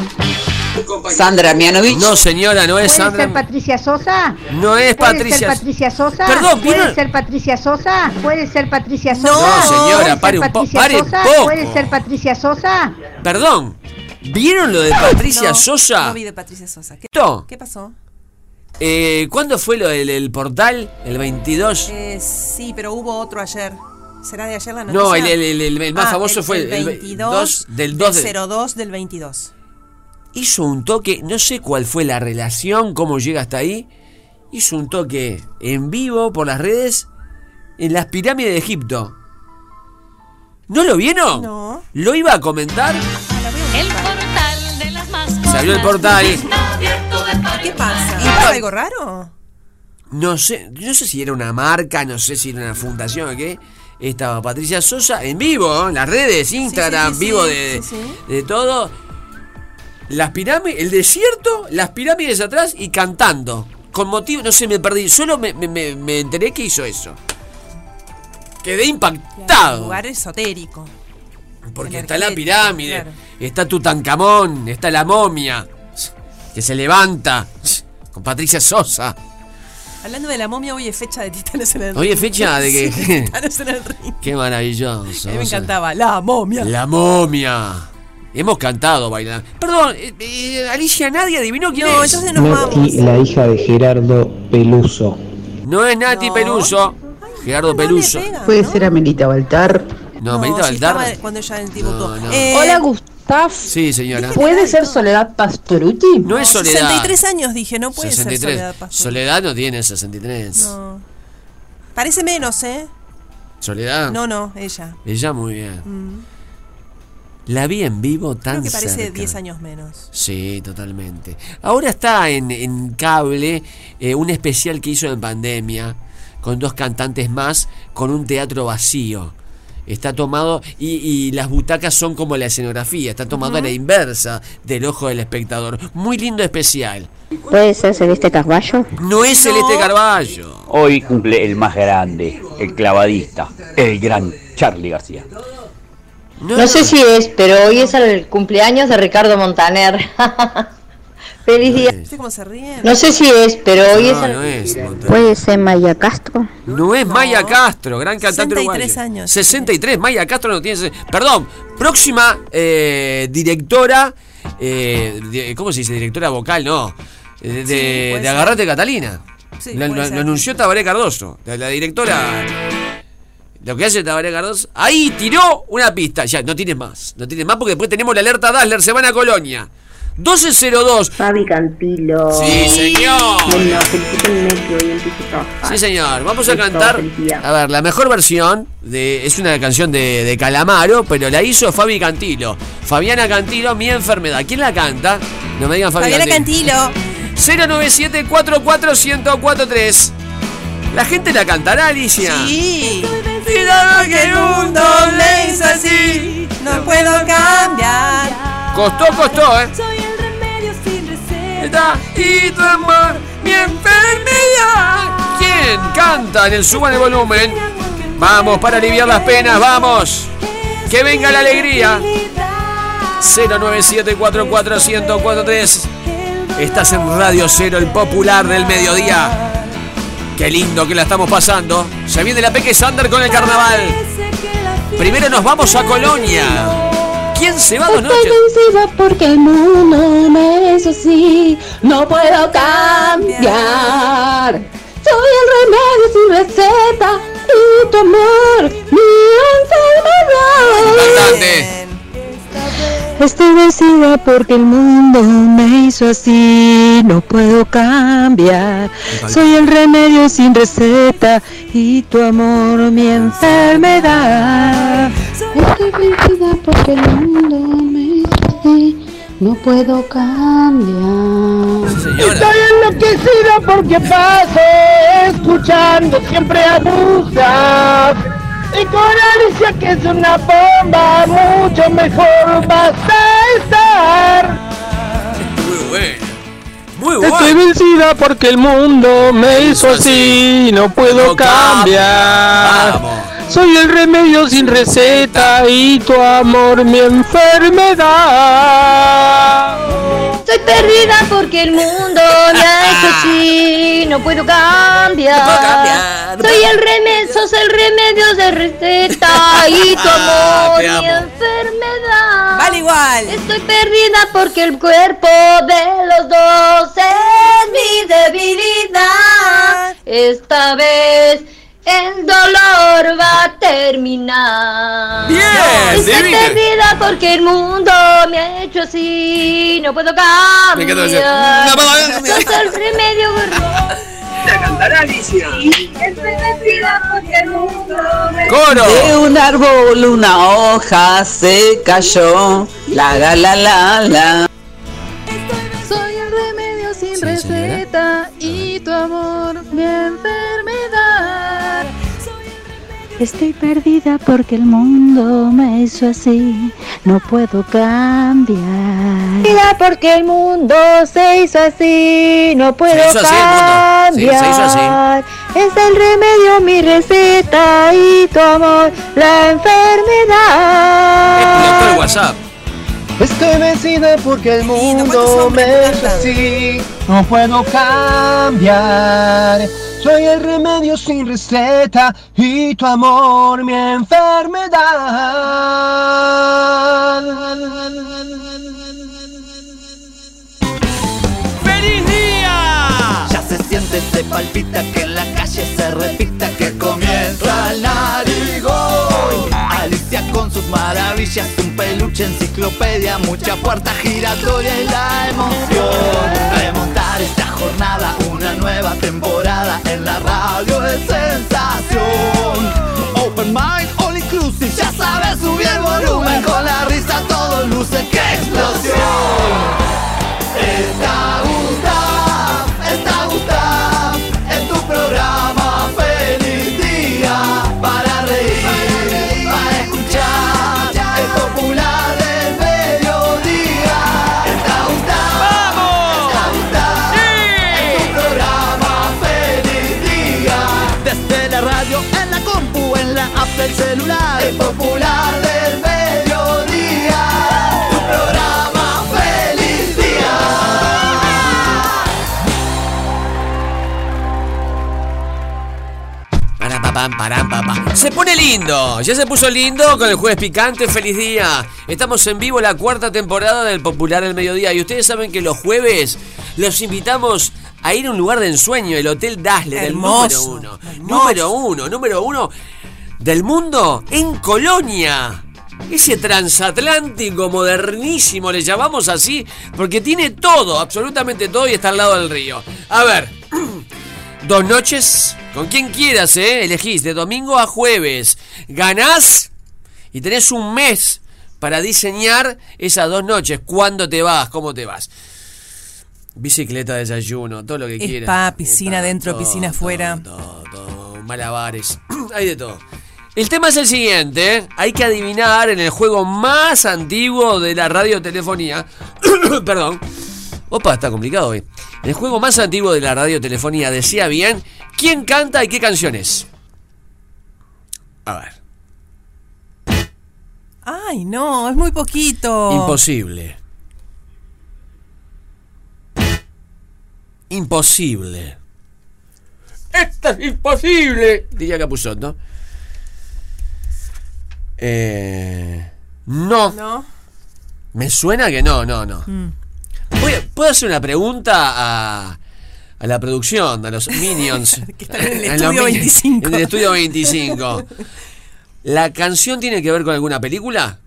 Sandra Mianovich. No, señora, no es ¿Puede Sandra. ser Patricia Sosa? No es ¿Puede Patricia. ser Patricia Sosa? Perdón, ¿Puede ¿vieron? ser Patricia Sosa? ¿Puede ser Patricia Sosa? No, señora, ¿Puede ser pare un poco. ¿Puede ser Patricia Sosa? Perdón. ¿Vieron lo de Patricia No, Sosa? No vi de Patricia Sosa. ¿Qué, ¿Esto? qué pasó? Eh, ¿Cuándo fue lo del el portal? ¿El 22? Eh, sí, pero hubo otro ayer. ¿Será de ayer la noticia? No, el, el- el- el- el más Ah, famoso fue el el 22 del 2 de- 02 del 22. hizo un toque, no sé cuál fue la relación, cómo llega hasta ahí. Hizo un toque en vivo por las redes en las pirámides de Egipto. ¿No lo vieron? No. ¿Lo iba a comentar? El portal de las mascotas. Se abrió el portal. ¿Qué pasa? Par. ¿Iba algo raro? No sé, no sé si era una marca, no sé si era una fundación o qué. Estaba Patricia Sosa en vivo, en las redes, Instagram, sí, sí, vivo de, de todo. Las pirámides, el desierto, las pirámides atrás y cantando. Con motivo, no sé, me perdí. Solo me, me- me- enteré que hizo eso. Quedé impactado. Lugar esotérico. Porque está la pirámide, claro. está Tutankamón, está la momia. Que se levanta. Con Patricia Sosa. Hablando de la momia, hoy es fecha de Titanes en el Hoy es fecha de que- [laughs] Sí, [laughs] Titanes en el Ring. Qué maravilloso. A mí me encantaba. La momia. La momia. Hemos cantado bailando. Perdón, eh, eh, Alicia, nadie adivinó quién No, es. entonces nos vamos. Nati, la hija de Gerardo Peluso. No es Nati Peluso. Gerardo Peluso. Puede ser Amelita Baltar. No, Melita sí, Baltar. cuando ella debutó. No, no. Eh, Hola, Sí, señora. ¿Puede ser Soledad Pastoruti? No es Soledad. 63 años dije, no puede 63. ser Soledad. Soledad no tiene 63. No. Parece menos, ¿eh? Soledad. No, no, ella. Ella muy bien. Mm. La vi en vivo tan Creo que parece cerca. 10 años menos. Sí, totalmente. Ahora está en, en cable eh, un especial que hizo en pandemia con dos cantantes más con un teatro vacío. Está tomado y, y las butacas son como la escenografía, está tomado a la inversa del ojo del espectador. Muy lindo especial. ¿Puede ser Celeste Carballo? No es Celeste Carballo. Hoy cumple el más grande, el clavadista, el gran Charlie García. No sé si es, pero hoy es el cumpleaños de Ricardo Montaner. [laughs] Feliz día. ¿Viste cómo se ríe? No sé si es, pero hoy No, es no es. ¿Puede ser Maya Castro? No es Maya Castro, gran cantante 63 uruguaya. años. 63, Maya Castro no tiene... Perdón, próxima eh, directora... eh, ¿Cómo se dice? Directora vocal, no. Eh, De, de, puede de. Agarrate Catalina. Sí, lo, anunció Tabaré Cardoso. La, la directora... Lo que hace Tabaré Cardoso... Ahí tiró una pista. Ya, no tienes más. No tienes más porque después tenemos la alerta Dazzler, se van a Colonia. 1202. Fabi Cantilo. Sí, señor. Bueno, felicítenme que hoy empiezo a trabajar. Sí, señor. Vamos a cantar. felicidad. A ver, la mejor versión de, es una canción de, de Calamaro, pero la hizo Fabi Cantilo. Fabiana Cantilo, mi enfermedad. ¿Quién la canta? No me digan Fabi Fabiana Cantilo. Cantilo. 097-44143. La gente la cantará, Alicia. Sí. Cuidado que el mundo le hizo así. No puedo cambiar. Costó, costó, ¿eh? Soy el remedio sin receta. Y tu amor, mi enfermedad. ¿Quién canta en el suban el volumen? Vamos para aliviar las penas, vamos. Que venga la alegría. 097-44143. Estás en Radio Cero, el popular del mediodía. Qué lindo que la estamos pasando. Se viene la Peque Sander con el carnaval. Primero nos vamos a Colonia. ¿Quién se va dos Estoy vencida porque el mundo me hizo así. No puedo cambiar. Soy el remedio sin receta y tu amor, mi enfermedad. Estoy vencida porque el mundo me hizo así. No puedo cambiar. Soy el remedio sin receta y tu amor, mi enfermedad. Estoy vencida porque el mundo me hizo así. No puedo cambiar. Estoy enloquecida porque paso escuchando siempre abusa. Y con Alicia que es una bomba, mucho mejor vas a estar. Muy bueno. Muy Estoy vencida porque el mundo me hizo así, no puedo No cambiar. Vamos. Soy el remedio sin receta y tu amor mi enfermedad. Estoy perdida porque el mundo me ha hecho [laughs] así, no puedo cambiar. Soy el remedio, sos el remedio de receta y [laughs] tu amor, Te mi enfermedad. Vale igual. Estoy perdida porque el cuerpo de los dos es mi debilidad. Esta vez el dolor va a terminar. Bien, Estoy perdida porque el mundo me ha hecho así, no puedo Me encanta decir, cambiar. "No puedo cambiar". Sos el remedio cantar Alicia. Estoy perdida porque el mundo me Coro. De un árbol una hoja se cayó. La la la la la. Soy el remedio sin receta y tu amor mi enfermedad. Estoy perdida porque el mundo me hizo así, no puedo cambiar. Perdida porque el mundo se hizo así, no puedo hizo así el mundo. Sí, se hizo así. cambiar. Es el remedio, mi receta y tu amor, la enfermedad. Explotó el WhatsApp. Estoy vencida porque el mundo me hizo así. No puedo cambiar. Soy el remedio sin receta y tu amor mi enfermedad. ¡Feliz día! Ya se siente, se palpita que en la calle se repita que comienza el narigón. Con sus maravillas, un peluche, enciclopedia, mucha puerta giratoria y la emoción. Remontar esta jornada, una nueva temporada en la radio es sensación. Open mind, all inclusive, ya sabes subir el volumen con la risa todo luce, ¡qué explosión! Está Gustav, del celular, el popular del mediodía. Tu programa feliz día. Para, pa, pam, param, pa, pa. Se pone lindo, ya se puso lindo con el jueves picante, feliz día. Estamos en vivo la cuarta temporada del Popular del Mediodía y ustedes saben que los jueves los invitamos a ir a un lugar de ensueño, el Hotel Dazzle del número Hermoso, uno. Número uno, número uno del mundo en Colonia. Ese transatlántico modernísimo, le llamamos así, porque tiene todo, absolutamente todo y está al lado del río. A ver, [clears throat] Dos noches, con quien quieras, ¿eh? Elegís de domingo a jueves. Ganás y tenés un mes para diseñar esas dos noches. ¿Cuándo te vas? ¿Cómo te vas? Bicicleta, desayuno, todo lo que quieras. Spa, piscina Spa, dentro, todo, piscina todo, afuera. todo, todo, malabares. [clears throat] Hay de todo. El tema es el siguiente, ¿eh? hay que adivinar en el juego más antiguo de la radiotelefonía. [coughs] Perdón. Opa, está complicado hoy. En el juego más antiguo de la radiotelefonía, decía bien, ¿quién canta y qué canciones? A ver. Ay, no, es muy poquito. Imposible. Imposible. ¡Esto es imposible! Diría Capuzot, ¿no? Eh, no. ¿No? Me suena que no, no, no. Mm. Voy a- ¿Puedo hacer una pregunta a, a la producción, a los Minions? [laughs] Que están en el A los estudio Minions, 25. En el estudio 25. [laughs] ¿La canción tiene que ver con alguna película?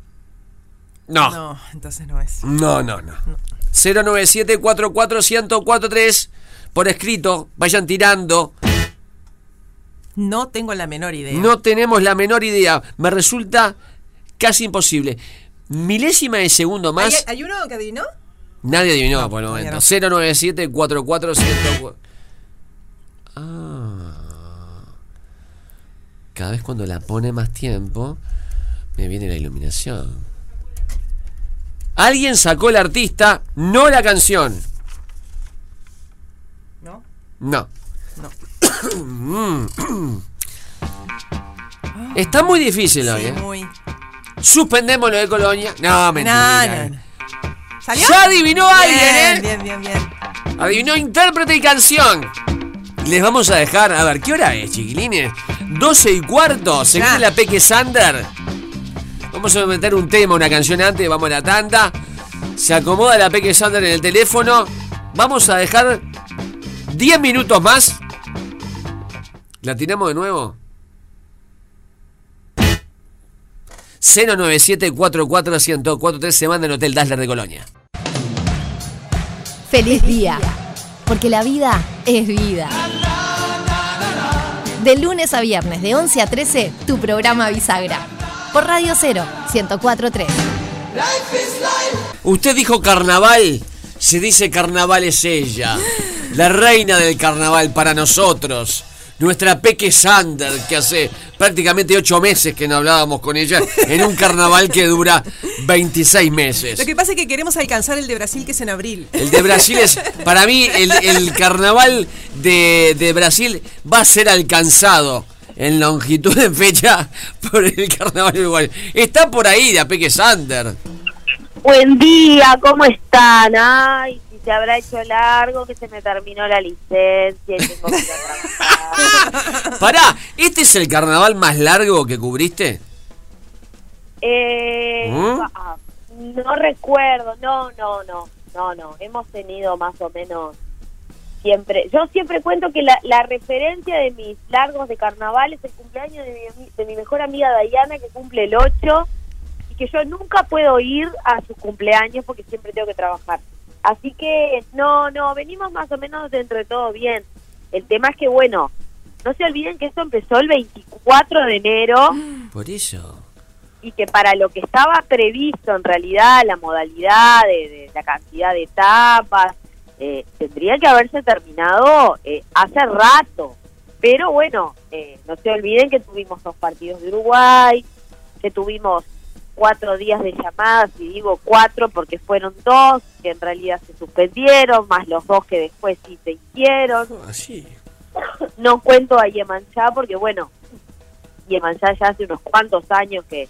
No. No, entonces no es. No, no, no. 097-44-1043 por escrito. Vayan tirando. No tengo la menor idea. No tenemos la menor idea. Me resulta casi imposible. Milésima de segundo ¿Hay, más. hay uno que adivinó? Nadie adivinó por el momento. no. 097 44 Ah. Cada vez cuando la pone más tiempo, me viene la iluminación. Alguien sacó el artista, no la canción. ¿No? No. [coughs] Está muy difícil hoy, Sí, ¿eh? muy. Suspendemos lo de Colonia. No, mentira. No, no, no. ¿Salió? Ya adivinó alguien, ¿eh? Bien, bien, bien, bien. Adivinó intérprete y canción. Les vamos a dejar, a ver, ¿qué hora es, chiquilines? 12 y cuarto, se viene la Peque Sander. Vamos a meter un tema, una canción antes, vamos a la tanda. Se acomoda la Peque Sander en el teléfono. Vamos a dejar 10 minutos más. ¿La tiramos de nuevo? 097 44 1043 se manda en Hotel Dazzler de Colonia. Feliz día, porque la vida es vida. De lunes a viernes, de 11 a 13, tu programa Bisagra. Por Radio 0, 1043. Usted dijo carnaval, se dice carnaval es ella, la reina del carnaval para nosotros, nuestra Peque Sander, que hace prácticamente ocho meses que no hablábamos con ella, [laughs] en un carnaval que dura 26 meses. Lo que pasa es que queremos alcanzar el de Brasil, que es en abril. El de Brasil es, para mí, el, el carnaval de, de Brasil va a ser alcanzado en longitud de fecha por el carnaval uruguayo. Está por ahí la Peque Sander. Buen día, ¿cómo están? Ay, se habrá hecho largo, que se me terminó la licencia y tengo que ir a trabajar. [laughs] Pará, ¿este es el carnaval más largo que cubriste? Eh, ¿Mm? ah, no recuerdo, no, no, no, no, no. Hemos tenido más o menos siempre. Yo siempre cuento que la, la referencia de mis largos de carnaval es el cumpleaños de mi, de mi mejor amiga Dayana, que cumple el 8, y que yo nunca puedo ir a sus cumpleaños porque siempre tengo que trabajar. Así que, no, no, venimos más o menos dentro de todo bien. El tema es que, bueno, no se olviden que esto empezó el 24 de enero Por eso. y que para lo que estaba previsto en realidad, la modalidad de, de la cantidad de etapas, eh, tendría que haberse terminado eh, hace rato. Pero bueno, eh, no se olviden que tuvimos dos partidos de Uruguay, que tuvimos cuatro días de llamadas, y digo cuatro porque fueron dos que en realidad se suspendieron, más los dos que después sí se hicieron. Así. No cuento a Yemanchá porque, bueno, Yemanchá ya hace unos cuantos años que,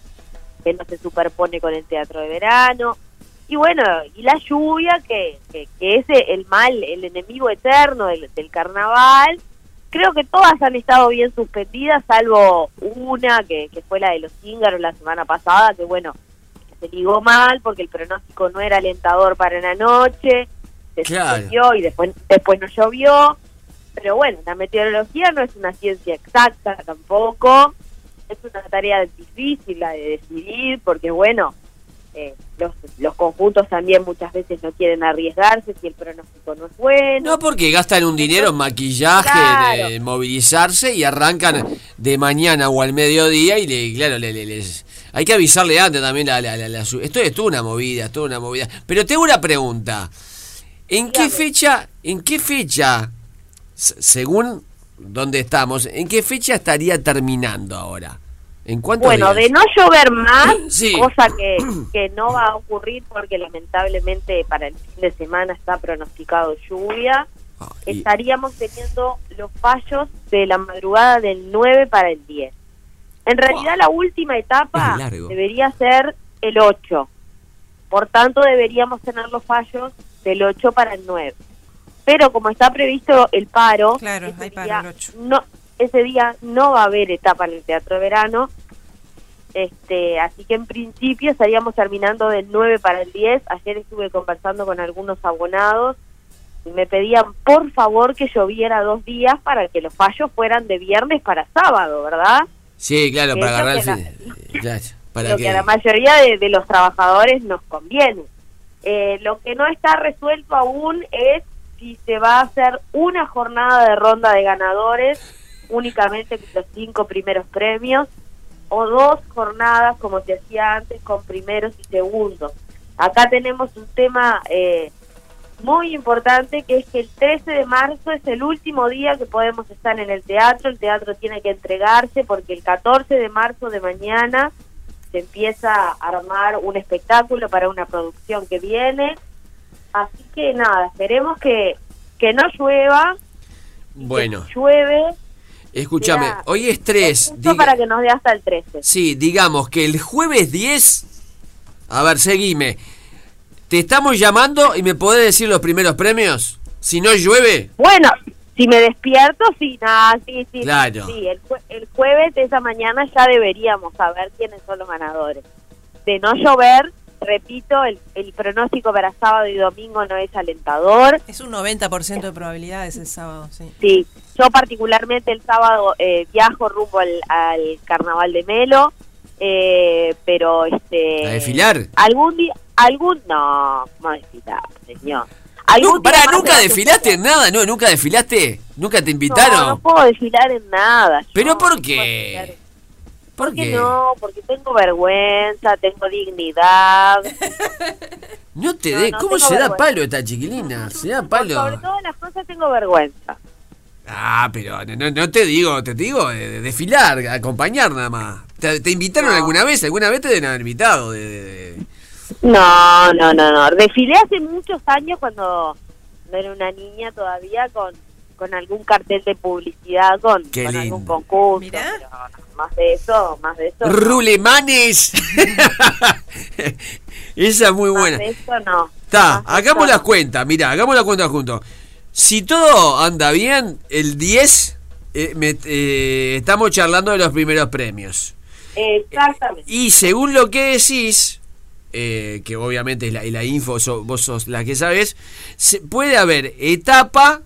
que no se superpone con el teatro de verano. Y bueno, y la lluvia, que, que, que es el mal, el enemigo eterno del, del carnaval. Creo que todas han estado bien suspendidas, salvo una que, que fue la de los cíngaros la semana pasada, que bueno, se ligó mal porque el pronóstico no era alentador para la noche, se Claro. suspendió y después, después no llovió. Pero bueno, la meteorología no es una ciencia exacta tampoco, es una tarea difícil la de decidir porque bueno, eh, los, los conjuntos también muchas veces no quieren arriesgarse si el pronóstico no es bueno. No, porque gastan un dinero en maquillaje, Claro. en movilizarse y arrancan de mañana o al mediodía y le, claro, le- le- les, hay que avisarle antes también la, la- la- la esto es toda una movida, es toda una movida. Pero tengo una pregunta. ¿En qué fecha, en qué fecha, según dónde estamos, en qué fecha estaría terminando ahora? ¿En cuántos Bueno, días? de no llover más, [clears throat] Sí. cosa que, que no va a ocurrir porque lamentablemente para el fin de semana está pronosticado lluvia, estaríamos teniendo los fallos de la madrugada del 9 para el 10. En realidad la última etapa debería ser el 8. Por tanto, deberíamos tener los fallos del 8 para el 9. pero como está previsto el paro, Claro, ese, hay paro día el ocho. no, ese día no va a haber etapa en el Teatro de Verano, este, así que en principio estaríamos terminando del 9 para el 10. Ayer estuve conversando con algunos abonados y me pedían por favor que lloviera dos días para que los fallos fueran de viernes para sábado, ¿verdad? Sí, claro, Que para es lo agarrar el que la-. Claro, para lo que... que a la mayoría de, de los trabajadores nos conviene. Eh, lo que no está resuelto aún es si se va a hacer una jornada de ronda de ganadores únicamente los cinco primeros premios o dos jornadas como se hacía antes con primeros y segundos. Acá tenemos un tema eh, muy importante que es que el 13 de marzo es el último día que podemos estar en el teatro, el teatro tiene que entregarse porque el 14 de marzo de mañana se empieza a armar un espectáculo para una producción que viene, así que nada, esperemos que, que no llueva, Bueno, llueve, escúchame, hoy es 3. justo para que nos dé hasta el 13. Sí, digamos que el jueves 10... A ver, seguime. Te estamos llamando y me podés decir los primeros premios. Si no llueve, Bueno, si me despierto, sí, nada, sí, sí, Claro. sí, sí, el, jue- el jueves de esa mañana ya deberíamos saber quiénes son los ganadores. De no llover, repito, el, el pronóstico para sábado y domingo no es alentador. Es un 90% de probabilidades el sábado, sí. Sí, yo particularmente el sábado eh, viajo rumbo al, al carnaval de Melo, eh, pero este... ¿A desfilar? Algún día, algún... No, no desfilar, señor. No, más nunca de- desfilaste en nada, ¿no? ¿Nunca desfilaste? ¿Nunca te invitaron? No, no puedo desfilar en nada. yo. ¿Pero por qué? ¿Por ¿Por qué no? Porque tengo vergüenza, tengo dignidad. [laughs] No te No, ¿cómo se da palo esta chiquilina? Se da Por sobre palo. todas las cosas tengo vergüenza. Ah, pero no, no te digo, te digo de, de desfilar, acompañar nada más. ¿Te, te invitaron alguna vez? ¿Alguna vez te deben haber invitado? De, de- de- No, no, no, no. Desfilé hace muchos años cuando no era una niña todavía con, con algún cartel de publicidad, con, Qué con lindo. algún concurso. pero más de eso, más de eso. no. Rulemanes. [laughs] Esa es muy Más buena. de eso no. Está, hagamos las no. cuentas, mira, hagamos la cuenta juntos. Si todo anda bien, el 10 eh, me- eh, estamos charlando de los primeros premios. Exactamente. Y según lo que decís, eh, que obviamente es la, la info, so- vos sos la que sabes, se, puede haber etapa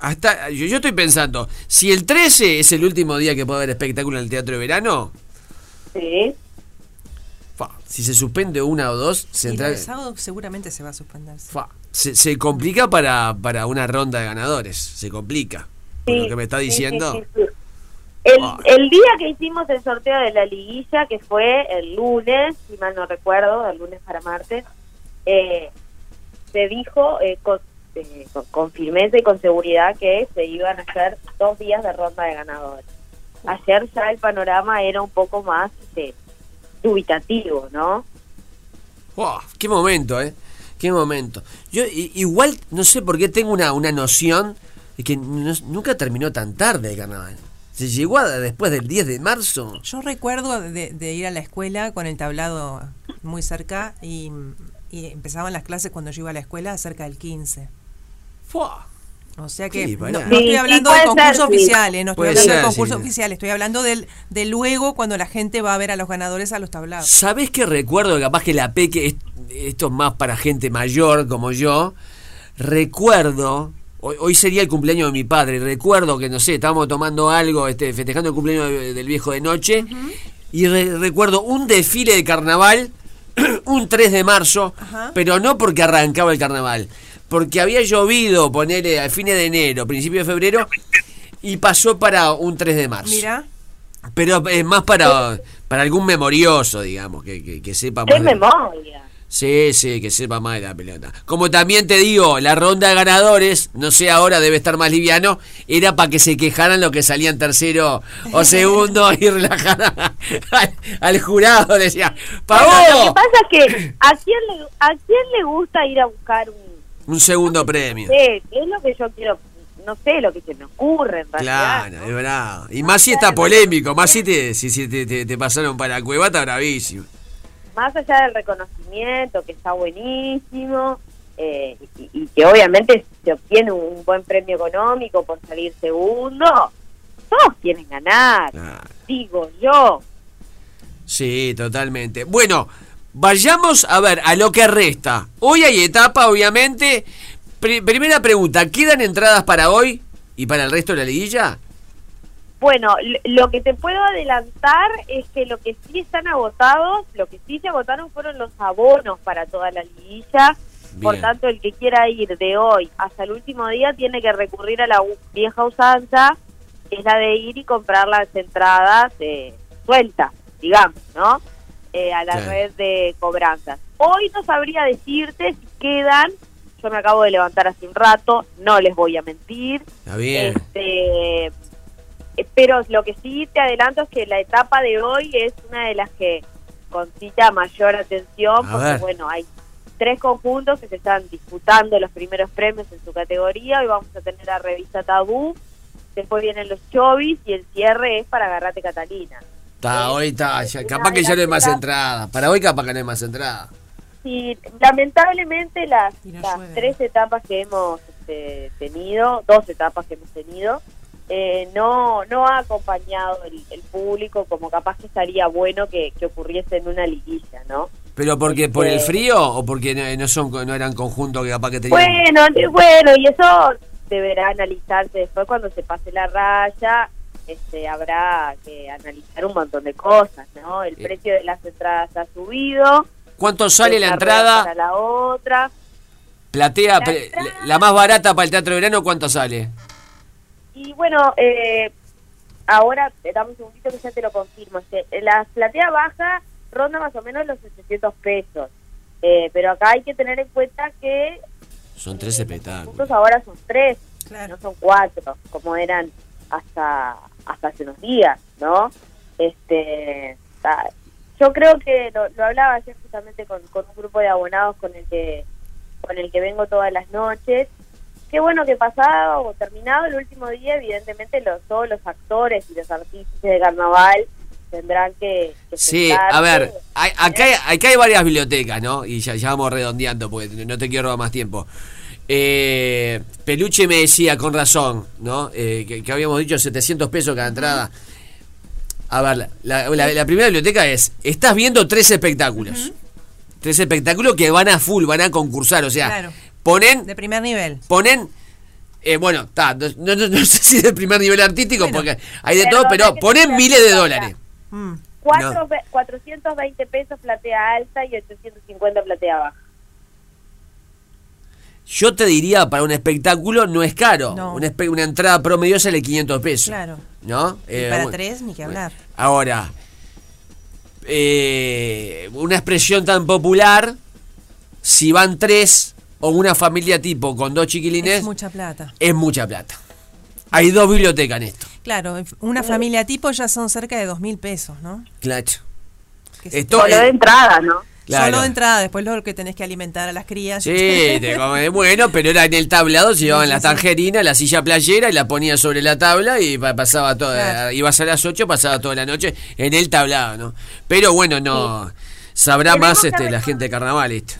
hasta. Yo, yo estoy pensando, si el 13 es el último día que puede haber espectáculo en el teatro de verano, Sí. Fa, si se suspende una o dos, se, Y entra- el sábado seguramente se va a suspender. fa, se, se complica para, para una ronda de ganadores. Se complica. Lo que me está diciendo. sí, sí. El, Ah. el día que hicimos el sorteo de la liguilla, que fue el lunes, si mal no recuerdo, el lunes para martes, eh, se dijo eh, con, eh, con- con firmeza y con seguridad que se iban a hacer dos días de ronda de ganadores. Ayer ya el panorama era un poco más este, dubitativo, ¿no? Wow, qué momento, ¿eh? Qué momento. Yo igual no sé por qué tengo una, una noción de que no- nunca terminó tan tarde el carnaval. Se llegó a- después del 10 de marzo. Yo recuerdo de, de ir a la escuela con el tablado muy cerca y, y empezaban las clases cuando yo iba a la escuela cerca del 15. O sea que Sí, no, estoy hablando sí, del puede concurso ser, sí. oficial, eh, no estoy Puede hablando del ser, concurso sí. oficial, estoy hablando del, de luego cuando la gente va a ver a los ganadores a los tablados. ¿Sabés qué recuerdo? Capaz que la peque, es- esto es más para gente mayor como yo. Recuerdo, hoy, hoy sería el cumpleaños de mi padre. Recuerdo que, no sé, estábamos tomando algo, este, festejando el cumpleaños de- del viejo de noche. Y re- recuerdo un desfile de carnaval, [clears throat] un 3 de marzo, pero no porque arrancaba el carnaval. Porque había llovido, ponerle a fines de enero, principio de febrero, y pasó para un 3 de marzo. Mira, Pero es más para, para algún memorioso, digamos, que, que, que sepa ¡Qué más. de- memoria! Sí, sí, que sepa más de la pelota. Como también te digo, la ronda de ganadores, no sé ahora, debe estar más liviano, era para que se quejaran los que salían tercero o [laughs] segundo y relajaran al, al jurado. Decía, Bueno, lo que pasa es que ¿a quién le, a quién le gusta ir a buscar un... Un segundo premio. Sí, es lo que yo quiero, no sé, lo que se me ocurre en realidad. Claro, es verdad. Y más si está polémico, más si te, si, si te, te- te pasaron para la cueva, está bravísimo. Más allá del reconocimiento, que está buenísimo, eh, y, y que obviamente se obtiene un buen premio económico por salir segundo, todos quieren ganar, digo yo. Sí, totalmente. Bueno, vayamos a ver a lo que resta. Hoy hay etapa, obviamente. Pri- primera pregunta, ¿quedan entradas para hoy y para el resto de la liguilla? Bueno, lo que te puedo adelantar es que lo que sí están agotados, lo que sí se agotaron fueron los abonos para toda la liguilla. Por tanto, el que quiera ir de hoy hasta el último día tiene que recurrir a la vieja usanza, que es la de ir y comprar las entradas eh, sueltas, digamos, ¿no? Eh, a la Claro. red de cobranzas. Hoy no sabría decirte si quedan, yo me acabo de levantar hace un rato, no les voy a mentir. Está bien. Este, eh, pero lo que sí te adelanto es que la etapa de hoy es una de las que concita mayor atención, A porque ver. bueno, hay tres conjuntos que se están disputando los primeros premios en su categoría. Hoy vamos a tener la revista Tabú, después vienen los Chovis y el cierre es para Agarrate Catalina. Está, hoy está. ya- capaz que ya no hay más entradas. Para hoy capaz que no hay más entradas. Sí, lamentablemente las, las tres etapas que hemos este, tenido, dos etapas que hemos tenido, eh, no no ha acompañado el, el público como capaz que estaría bueno que, que ocurriese en una liguilla, ¿no? ¿Pero porque por el Este- frío o porque no, no son no eran conjuntos que capaz que tenían? Bueno, bueno, y eso deberá analizarse después cuando se pase la raya. Este, habrá que analizar un montón de cosas, ¿no? El precio de las entradas ha subido. ¿Cuánto sale la entrada? Para la otra. Platea, La más barata para el teatro de verano, ¿cuánto sale? Y bueno, eh, ahora, eh, dame un segundito que ya te lo confirmo. Este, La platea baja ronda más o menos los 700 pesos. Eh, pero acá hay que tener en cuenta que Son tres espectáculos. puntos ahora son tres, no son cuatro, como eran hasta hasta hace unos días, ¿no? Este, ta- yo creo que lo, lo hablaba ayer justamente con, con un grupo de abonados con el que con el que vengo todas las noches. Qué bueno que pasado o terminado el último día, evidentemente los, todos los actores y los artistas de carnaval tendrán que, que Sí, sentarse. a ver, hay- acá, hay, acá hay varias bibliotecas, ¿no? Y ya, ya vamos redondeando porque no te quiero robar más tiempo. Eh, Peluche me decía con razón, ¿no? Eh, que, que habíamos dicho 700 pesos cada entrada. A ver, la, la- la primera biblioteca es, estás viendo tres espectáculos. Tres espectáculos que van a full, van a concursar, o sea, Claro. ponen De primer nivel. ponen eh, bueno, está, no, no- no- sé si de primer nivel artístico, porque hay de todo, pero ponen miles de dólares. Cuatro No. ve- 420 pesos platea alta y 850 platea baja. Yo te diría, para un espectáculo no es caro. No. Una, espe- una entrada promedio sale 500 pesos. Claro. ¿No? Y Eh, para bueno, tres, ni que hablar. Ahora, eh, una expresión tan popular, si van tres o una familia tipo con dos chiquilines, Es mucha plata. es mucha plata. Hay dos bibliotecas en esto. Claro, una familia tipo ya son cerca de dos mil pesos, ¿no? Claro. Esto Solo es- de entrada, ¿no? Claro. Solo de entrada, después lo que tenés que alimentar a las crías. Sí, te come- bueno, pero era en el tablado, se llevaban Sí, la sí. tangerina, la silla playera y la ponía sobre la tabla y pa- pasaba toda, Claro. ibas a las 8, pasaba toda la noche en el tablado, ¿no? Pero bueno, no, sabrá Tenemos más este la gente de carnaval esto.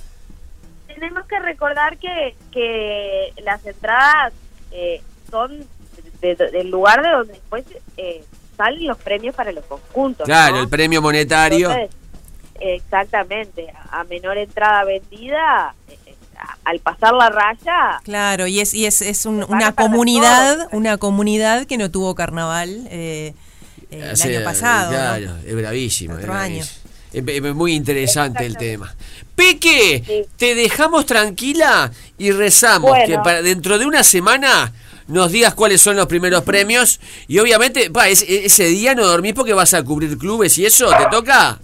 Tenemos que recordar que, que las entradas eh, son de- de- del lugar de donde después eh, salen los premios para los conjuntos. Claro, ¿no? el premio monetario. Entonces, exactamente, a menor entrada vendida, eh, al pasar la raya, Claro, y es, y es, es un- una comunidad, una comunidad que no tuvo carnaval eh, eh, el año pasado. ¿no? Claro, es bravísimo. es Otro año. bravísimo. Es, es muy interesante el tema. Peque, te dejamos tranquila y rezamos Bueno. que para dentro de una semana nos digas cuáles son los primeros premios y obviamente pa, es- e- ese día no dormís porque vas a cubrir clubes y eso, ¿te toca?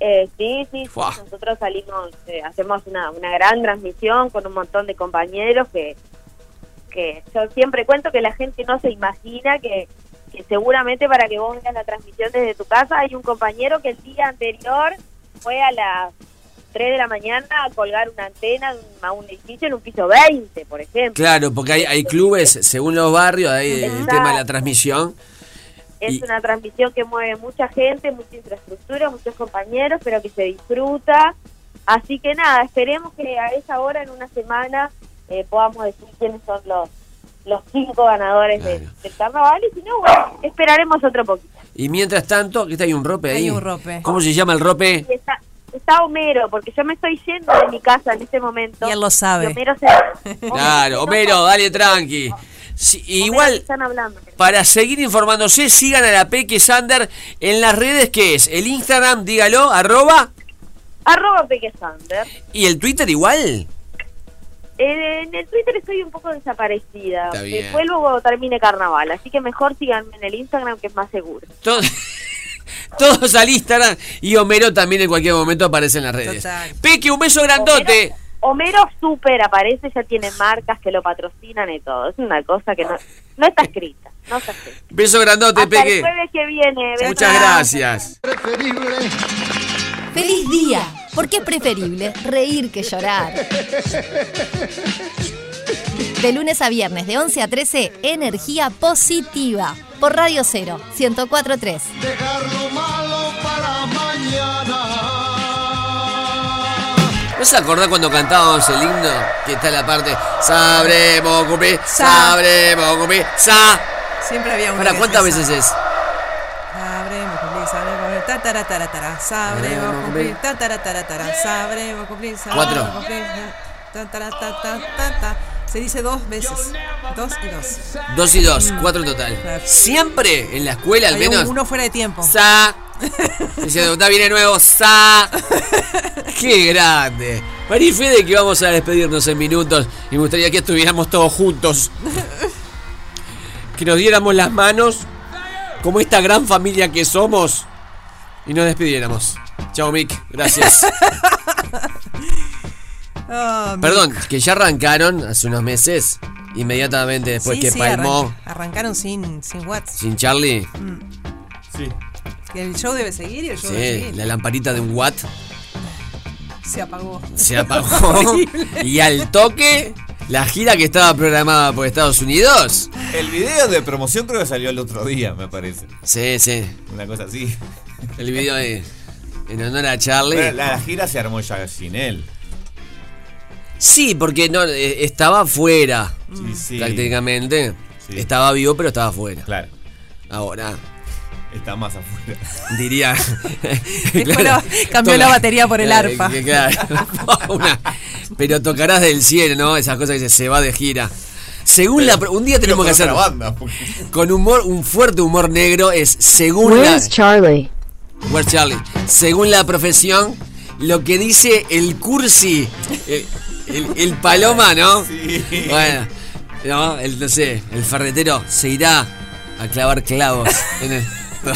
Eh, sí, sí, sí, nosotros salimos, eh, hacemos una, una gran transmisión con un montón de compañeros que, que yo siempre cuento que la gente no se imagina que, que seguramente para que vos veas la transmisión desde tu casa hay un compañero que el día anterior fue a las 3 de la mañana a colgar una antena a un edificio en un piso 20, por ejemplo. Claro, porque hay, hay clubes, según los barrios, hay el tema de la transmisión. Es Y- una transmisión que mueve mucha gente, mucha infraestructura, muchos compañeros, pero que se disfruta Así que nada, esperemos que a esa hora, en una semana, eh, podamos decir quiénes son los los cinco ganadores de- del carnaval y si no, bueno, esperaremos otro poquito. Y mientras tanto, ¿qué está ahí un rope ahí? Hay un rope. ¿Cómo se llama el rope? Está, está Homero, porque yo me estoy yendo de mi casa en este momento. Y él lo sabe. Y Homero se... Claro, Homero, dale tranqui. Sí, igual, están hablando. para seguir informándose, sigan a la Peque Sander en las redes que es el Instagram, dígalo, arroba, Arroba Peque Sander. y el Twitter igual. Eh, en el Twitter estoy un poco desaparecida. Está bien. Vuelvo cuando termine carnaval, así que mejor síganme en el Instagram que es más seguro. Todo- [laughs] todos al Instagram y Homero también en cualquier momento aparece en las redes. Peque, un beso grandote. Homero super aparece, ya tiene marcas que lo patrocinan y todo. Es una cosa que no, no está escrita. No está escrita. Beso grandote, Hasta el Peque. jueves que viene. Muchas gracias. ¡Feliz día! Porque es preferible reír que llorar. De lunes a viernes, de 11 a 13, energía positiva. Por Radio 0, 1043. ¿No se acordás cuando cantábamos el himno? Que está la parte Sabremos cumplir, sabremos cumplir, sa. Siempre había una ¿Para que cuántas veces es? Sabremos cumplir, sabremos cumplir, sabremos cumplir, sabremos cumplir, sabremos Cuatro. cumplir, Se dice dos veces, dos y dos. Dos y dos, cuatro en total. Siempre en la escuela, al menos. uno fuera de tiempo. Sa. Diciendo, está viene nuevo, sa. [laughs] Qué grande. María Fede, que vamos a despedirnos en minutos. Y me gustaría que estuviéramos todos juntos. Que nos diéramos las manos, como esta gran familia que somos. Y nos despidiéramos. Chao, Mick. Gracias. [laughs] Ah, Perdón, que ya arrancaron hace unos meses. Inmediatamente después sí, que sí, palmó arran- arrancaron sin, sin Watts. sin Charlie. Sí. Que el show debe seguir y el show debe Sí, seguir. la lamparita de un watt Se apagó. se [laughs] apagó. Y al toque, la gira que estaba programada por Estados Unidos. El video de promoción creo que salió el otro día, me parece. Sí, sí. Una cosa así. El video de, en honor a Charlie. Pero la, la gira se armó ya sin él. Sí, porque no eh, estaba afuera. Sí, sí. Prácticamente. Estaba vivo, pero estaba afuera. Claro. Ahora. Está más afuera. Diría. [laughs] [laughs] Cambió la batería por el Claro, arpa. que- claro. [laughs] Una- pero tocarás del cielo, ¿no? Esas cosas que se, se va de gira. Según la. Un día tenemos que hacer. banda, porque- Con humor, un fuerte humor negro es según la. Where's Charlie? Where's Charlie? Según la profesión, lo que dice el cursi, el, el- el paloma, ¿no? Bueno, no, el, no sé, el ferretero se irá a clavar clavos. En el,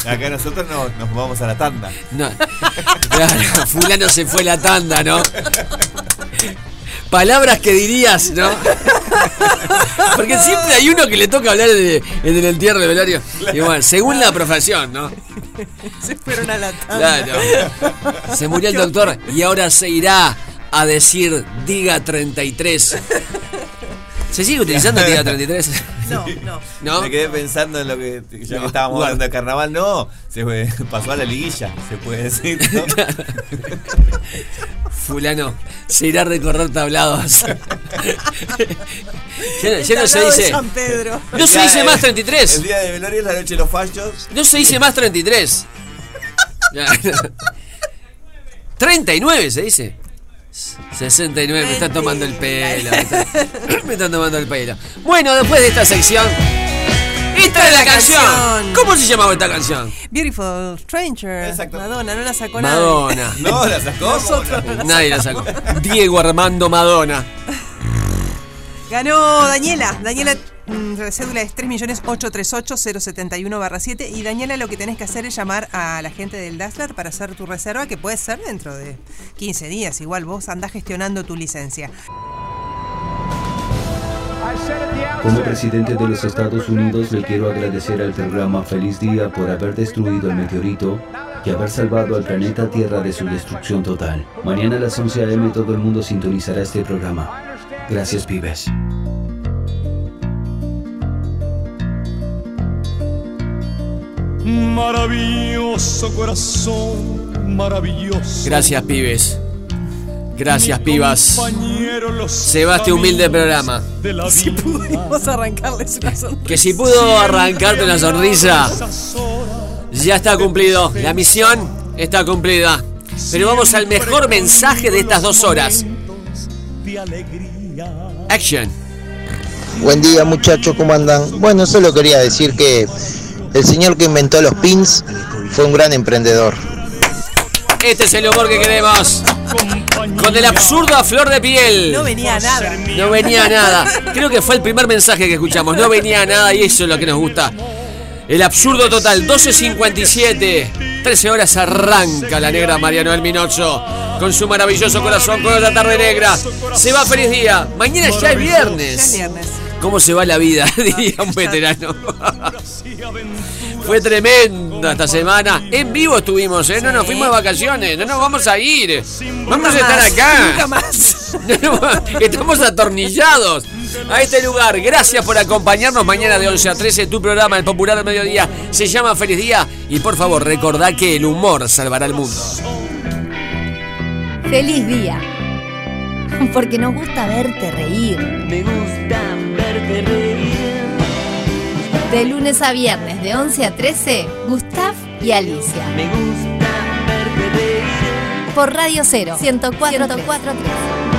Acá nosotros no, nos vamos a la tanda. no, claro, fulano se fue la tanda, ¿no? Palabras que dirías, ¿no? Porque siempre hay uno que le toca hablar de- en el entierro de velorio. Y bueno, según la profesión, ¿no? Se fueron a la tanda. Claro. Se murió el doctor y ahora se irá a decir Diga 33. ¿Se sigue utilizando Diga 33? No, [laughs] no. ¿No? Me quedé pensando en lo que ya No, que estábamos guarda. hablando de carnaval, no, se fue- [laughs] pasó a la liguilla, se puede decir. ¿no? [laughs] Fulano se irá a recorrer tablados. ya, no- ya no se dice. San Pedro. No se dice más 33. El día de velorio es la noche de los fallos. No se dice más 33. Ya, no. 39 se dice. 69, me están tomando el pelo. Me están, [coughs] me están tomando el pelo. Bueno, después de esta sección. Esta es la canción. ¿Cómo se llamaba esta canción? Beautiful Stranger. Madonna, no la sacó nadie. Madonna. No, la sacó. [laughs] Nosotros no la Nadie la sacó. Diego Armando Madonna. Ganó Daniela. Daniela, la cédula es 3.838-071-7. Y Daniela, lo que tenés que hacer es llamar a la gente del Dazzler para hacer tu reserva, que puede ser dentro de 15 días. Igual vos andás gestionando tu licencia. Como presidente de los Estados Unidos le quiero agradecer al programa Feliz Día por haber destruido el meteorito y haber salvado al planeta Tierra de su destrucción total. Mañana a las 11 a.m. todo el mundo sintonizará este programa. Gracias, pibes. Maravilloso corazón, maravilloso. Gracias, pibes. Gracias, pibas. Se va este humilde programa. Si pudimos arrancarles una sonrisa. Que si pudo arrancarte una sonrisa, ya está cumplido. La misión está cumplida. Pero vamos al mejor mensaje de estas dos horas. Action. Buen día muchachos, ¿cómo andan? Bueno, solo quería decir que el señor que inventó los pins fue un gran emprendedor. Este es el humor que queremos. Con el absurdo a flor de piel. No venía nada. No venía nada. Creo que fue el primer mensaje que escuchamos. No venía nada y eso es lo que nos gusta. El absurdo total, 12.57. 13 horas arranca la negra Mariano del Minocho. Con su maravilloso corazón, con la tarde negra. Se va feliz día. Mañana ya es viernes. ¿Cómo se va la vida? [laughs] Diría un veterano. Fue tremenda esta semana. En vivo estuvimos, ¿eh? No nos fuimos de vacaciones. No nos vamos a ir. Vamos a estar acá. Nunca más. [laughs] Estamos atornillados a este lugar. Gracias por acompañarnos mañana de 11 a 13. Tu programa, El Popular del Mediodía, se llama Feliz Día. Y por favor, recordá que el humor salvará el mundo. Feliz día. Porque nos gusta verte reír. Me gusta verte reír. De lunes a viernes, de 11 a 13, Gustav y Alicia. Me gusta verte reír. Por Radio 0, 104.3.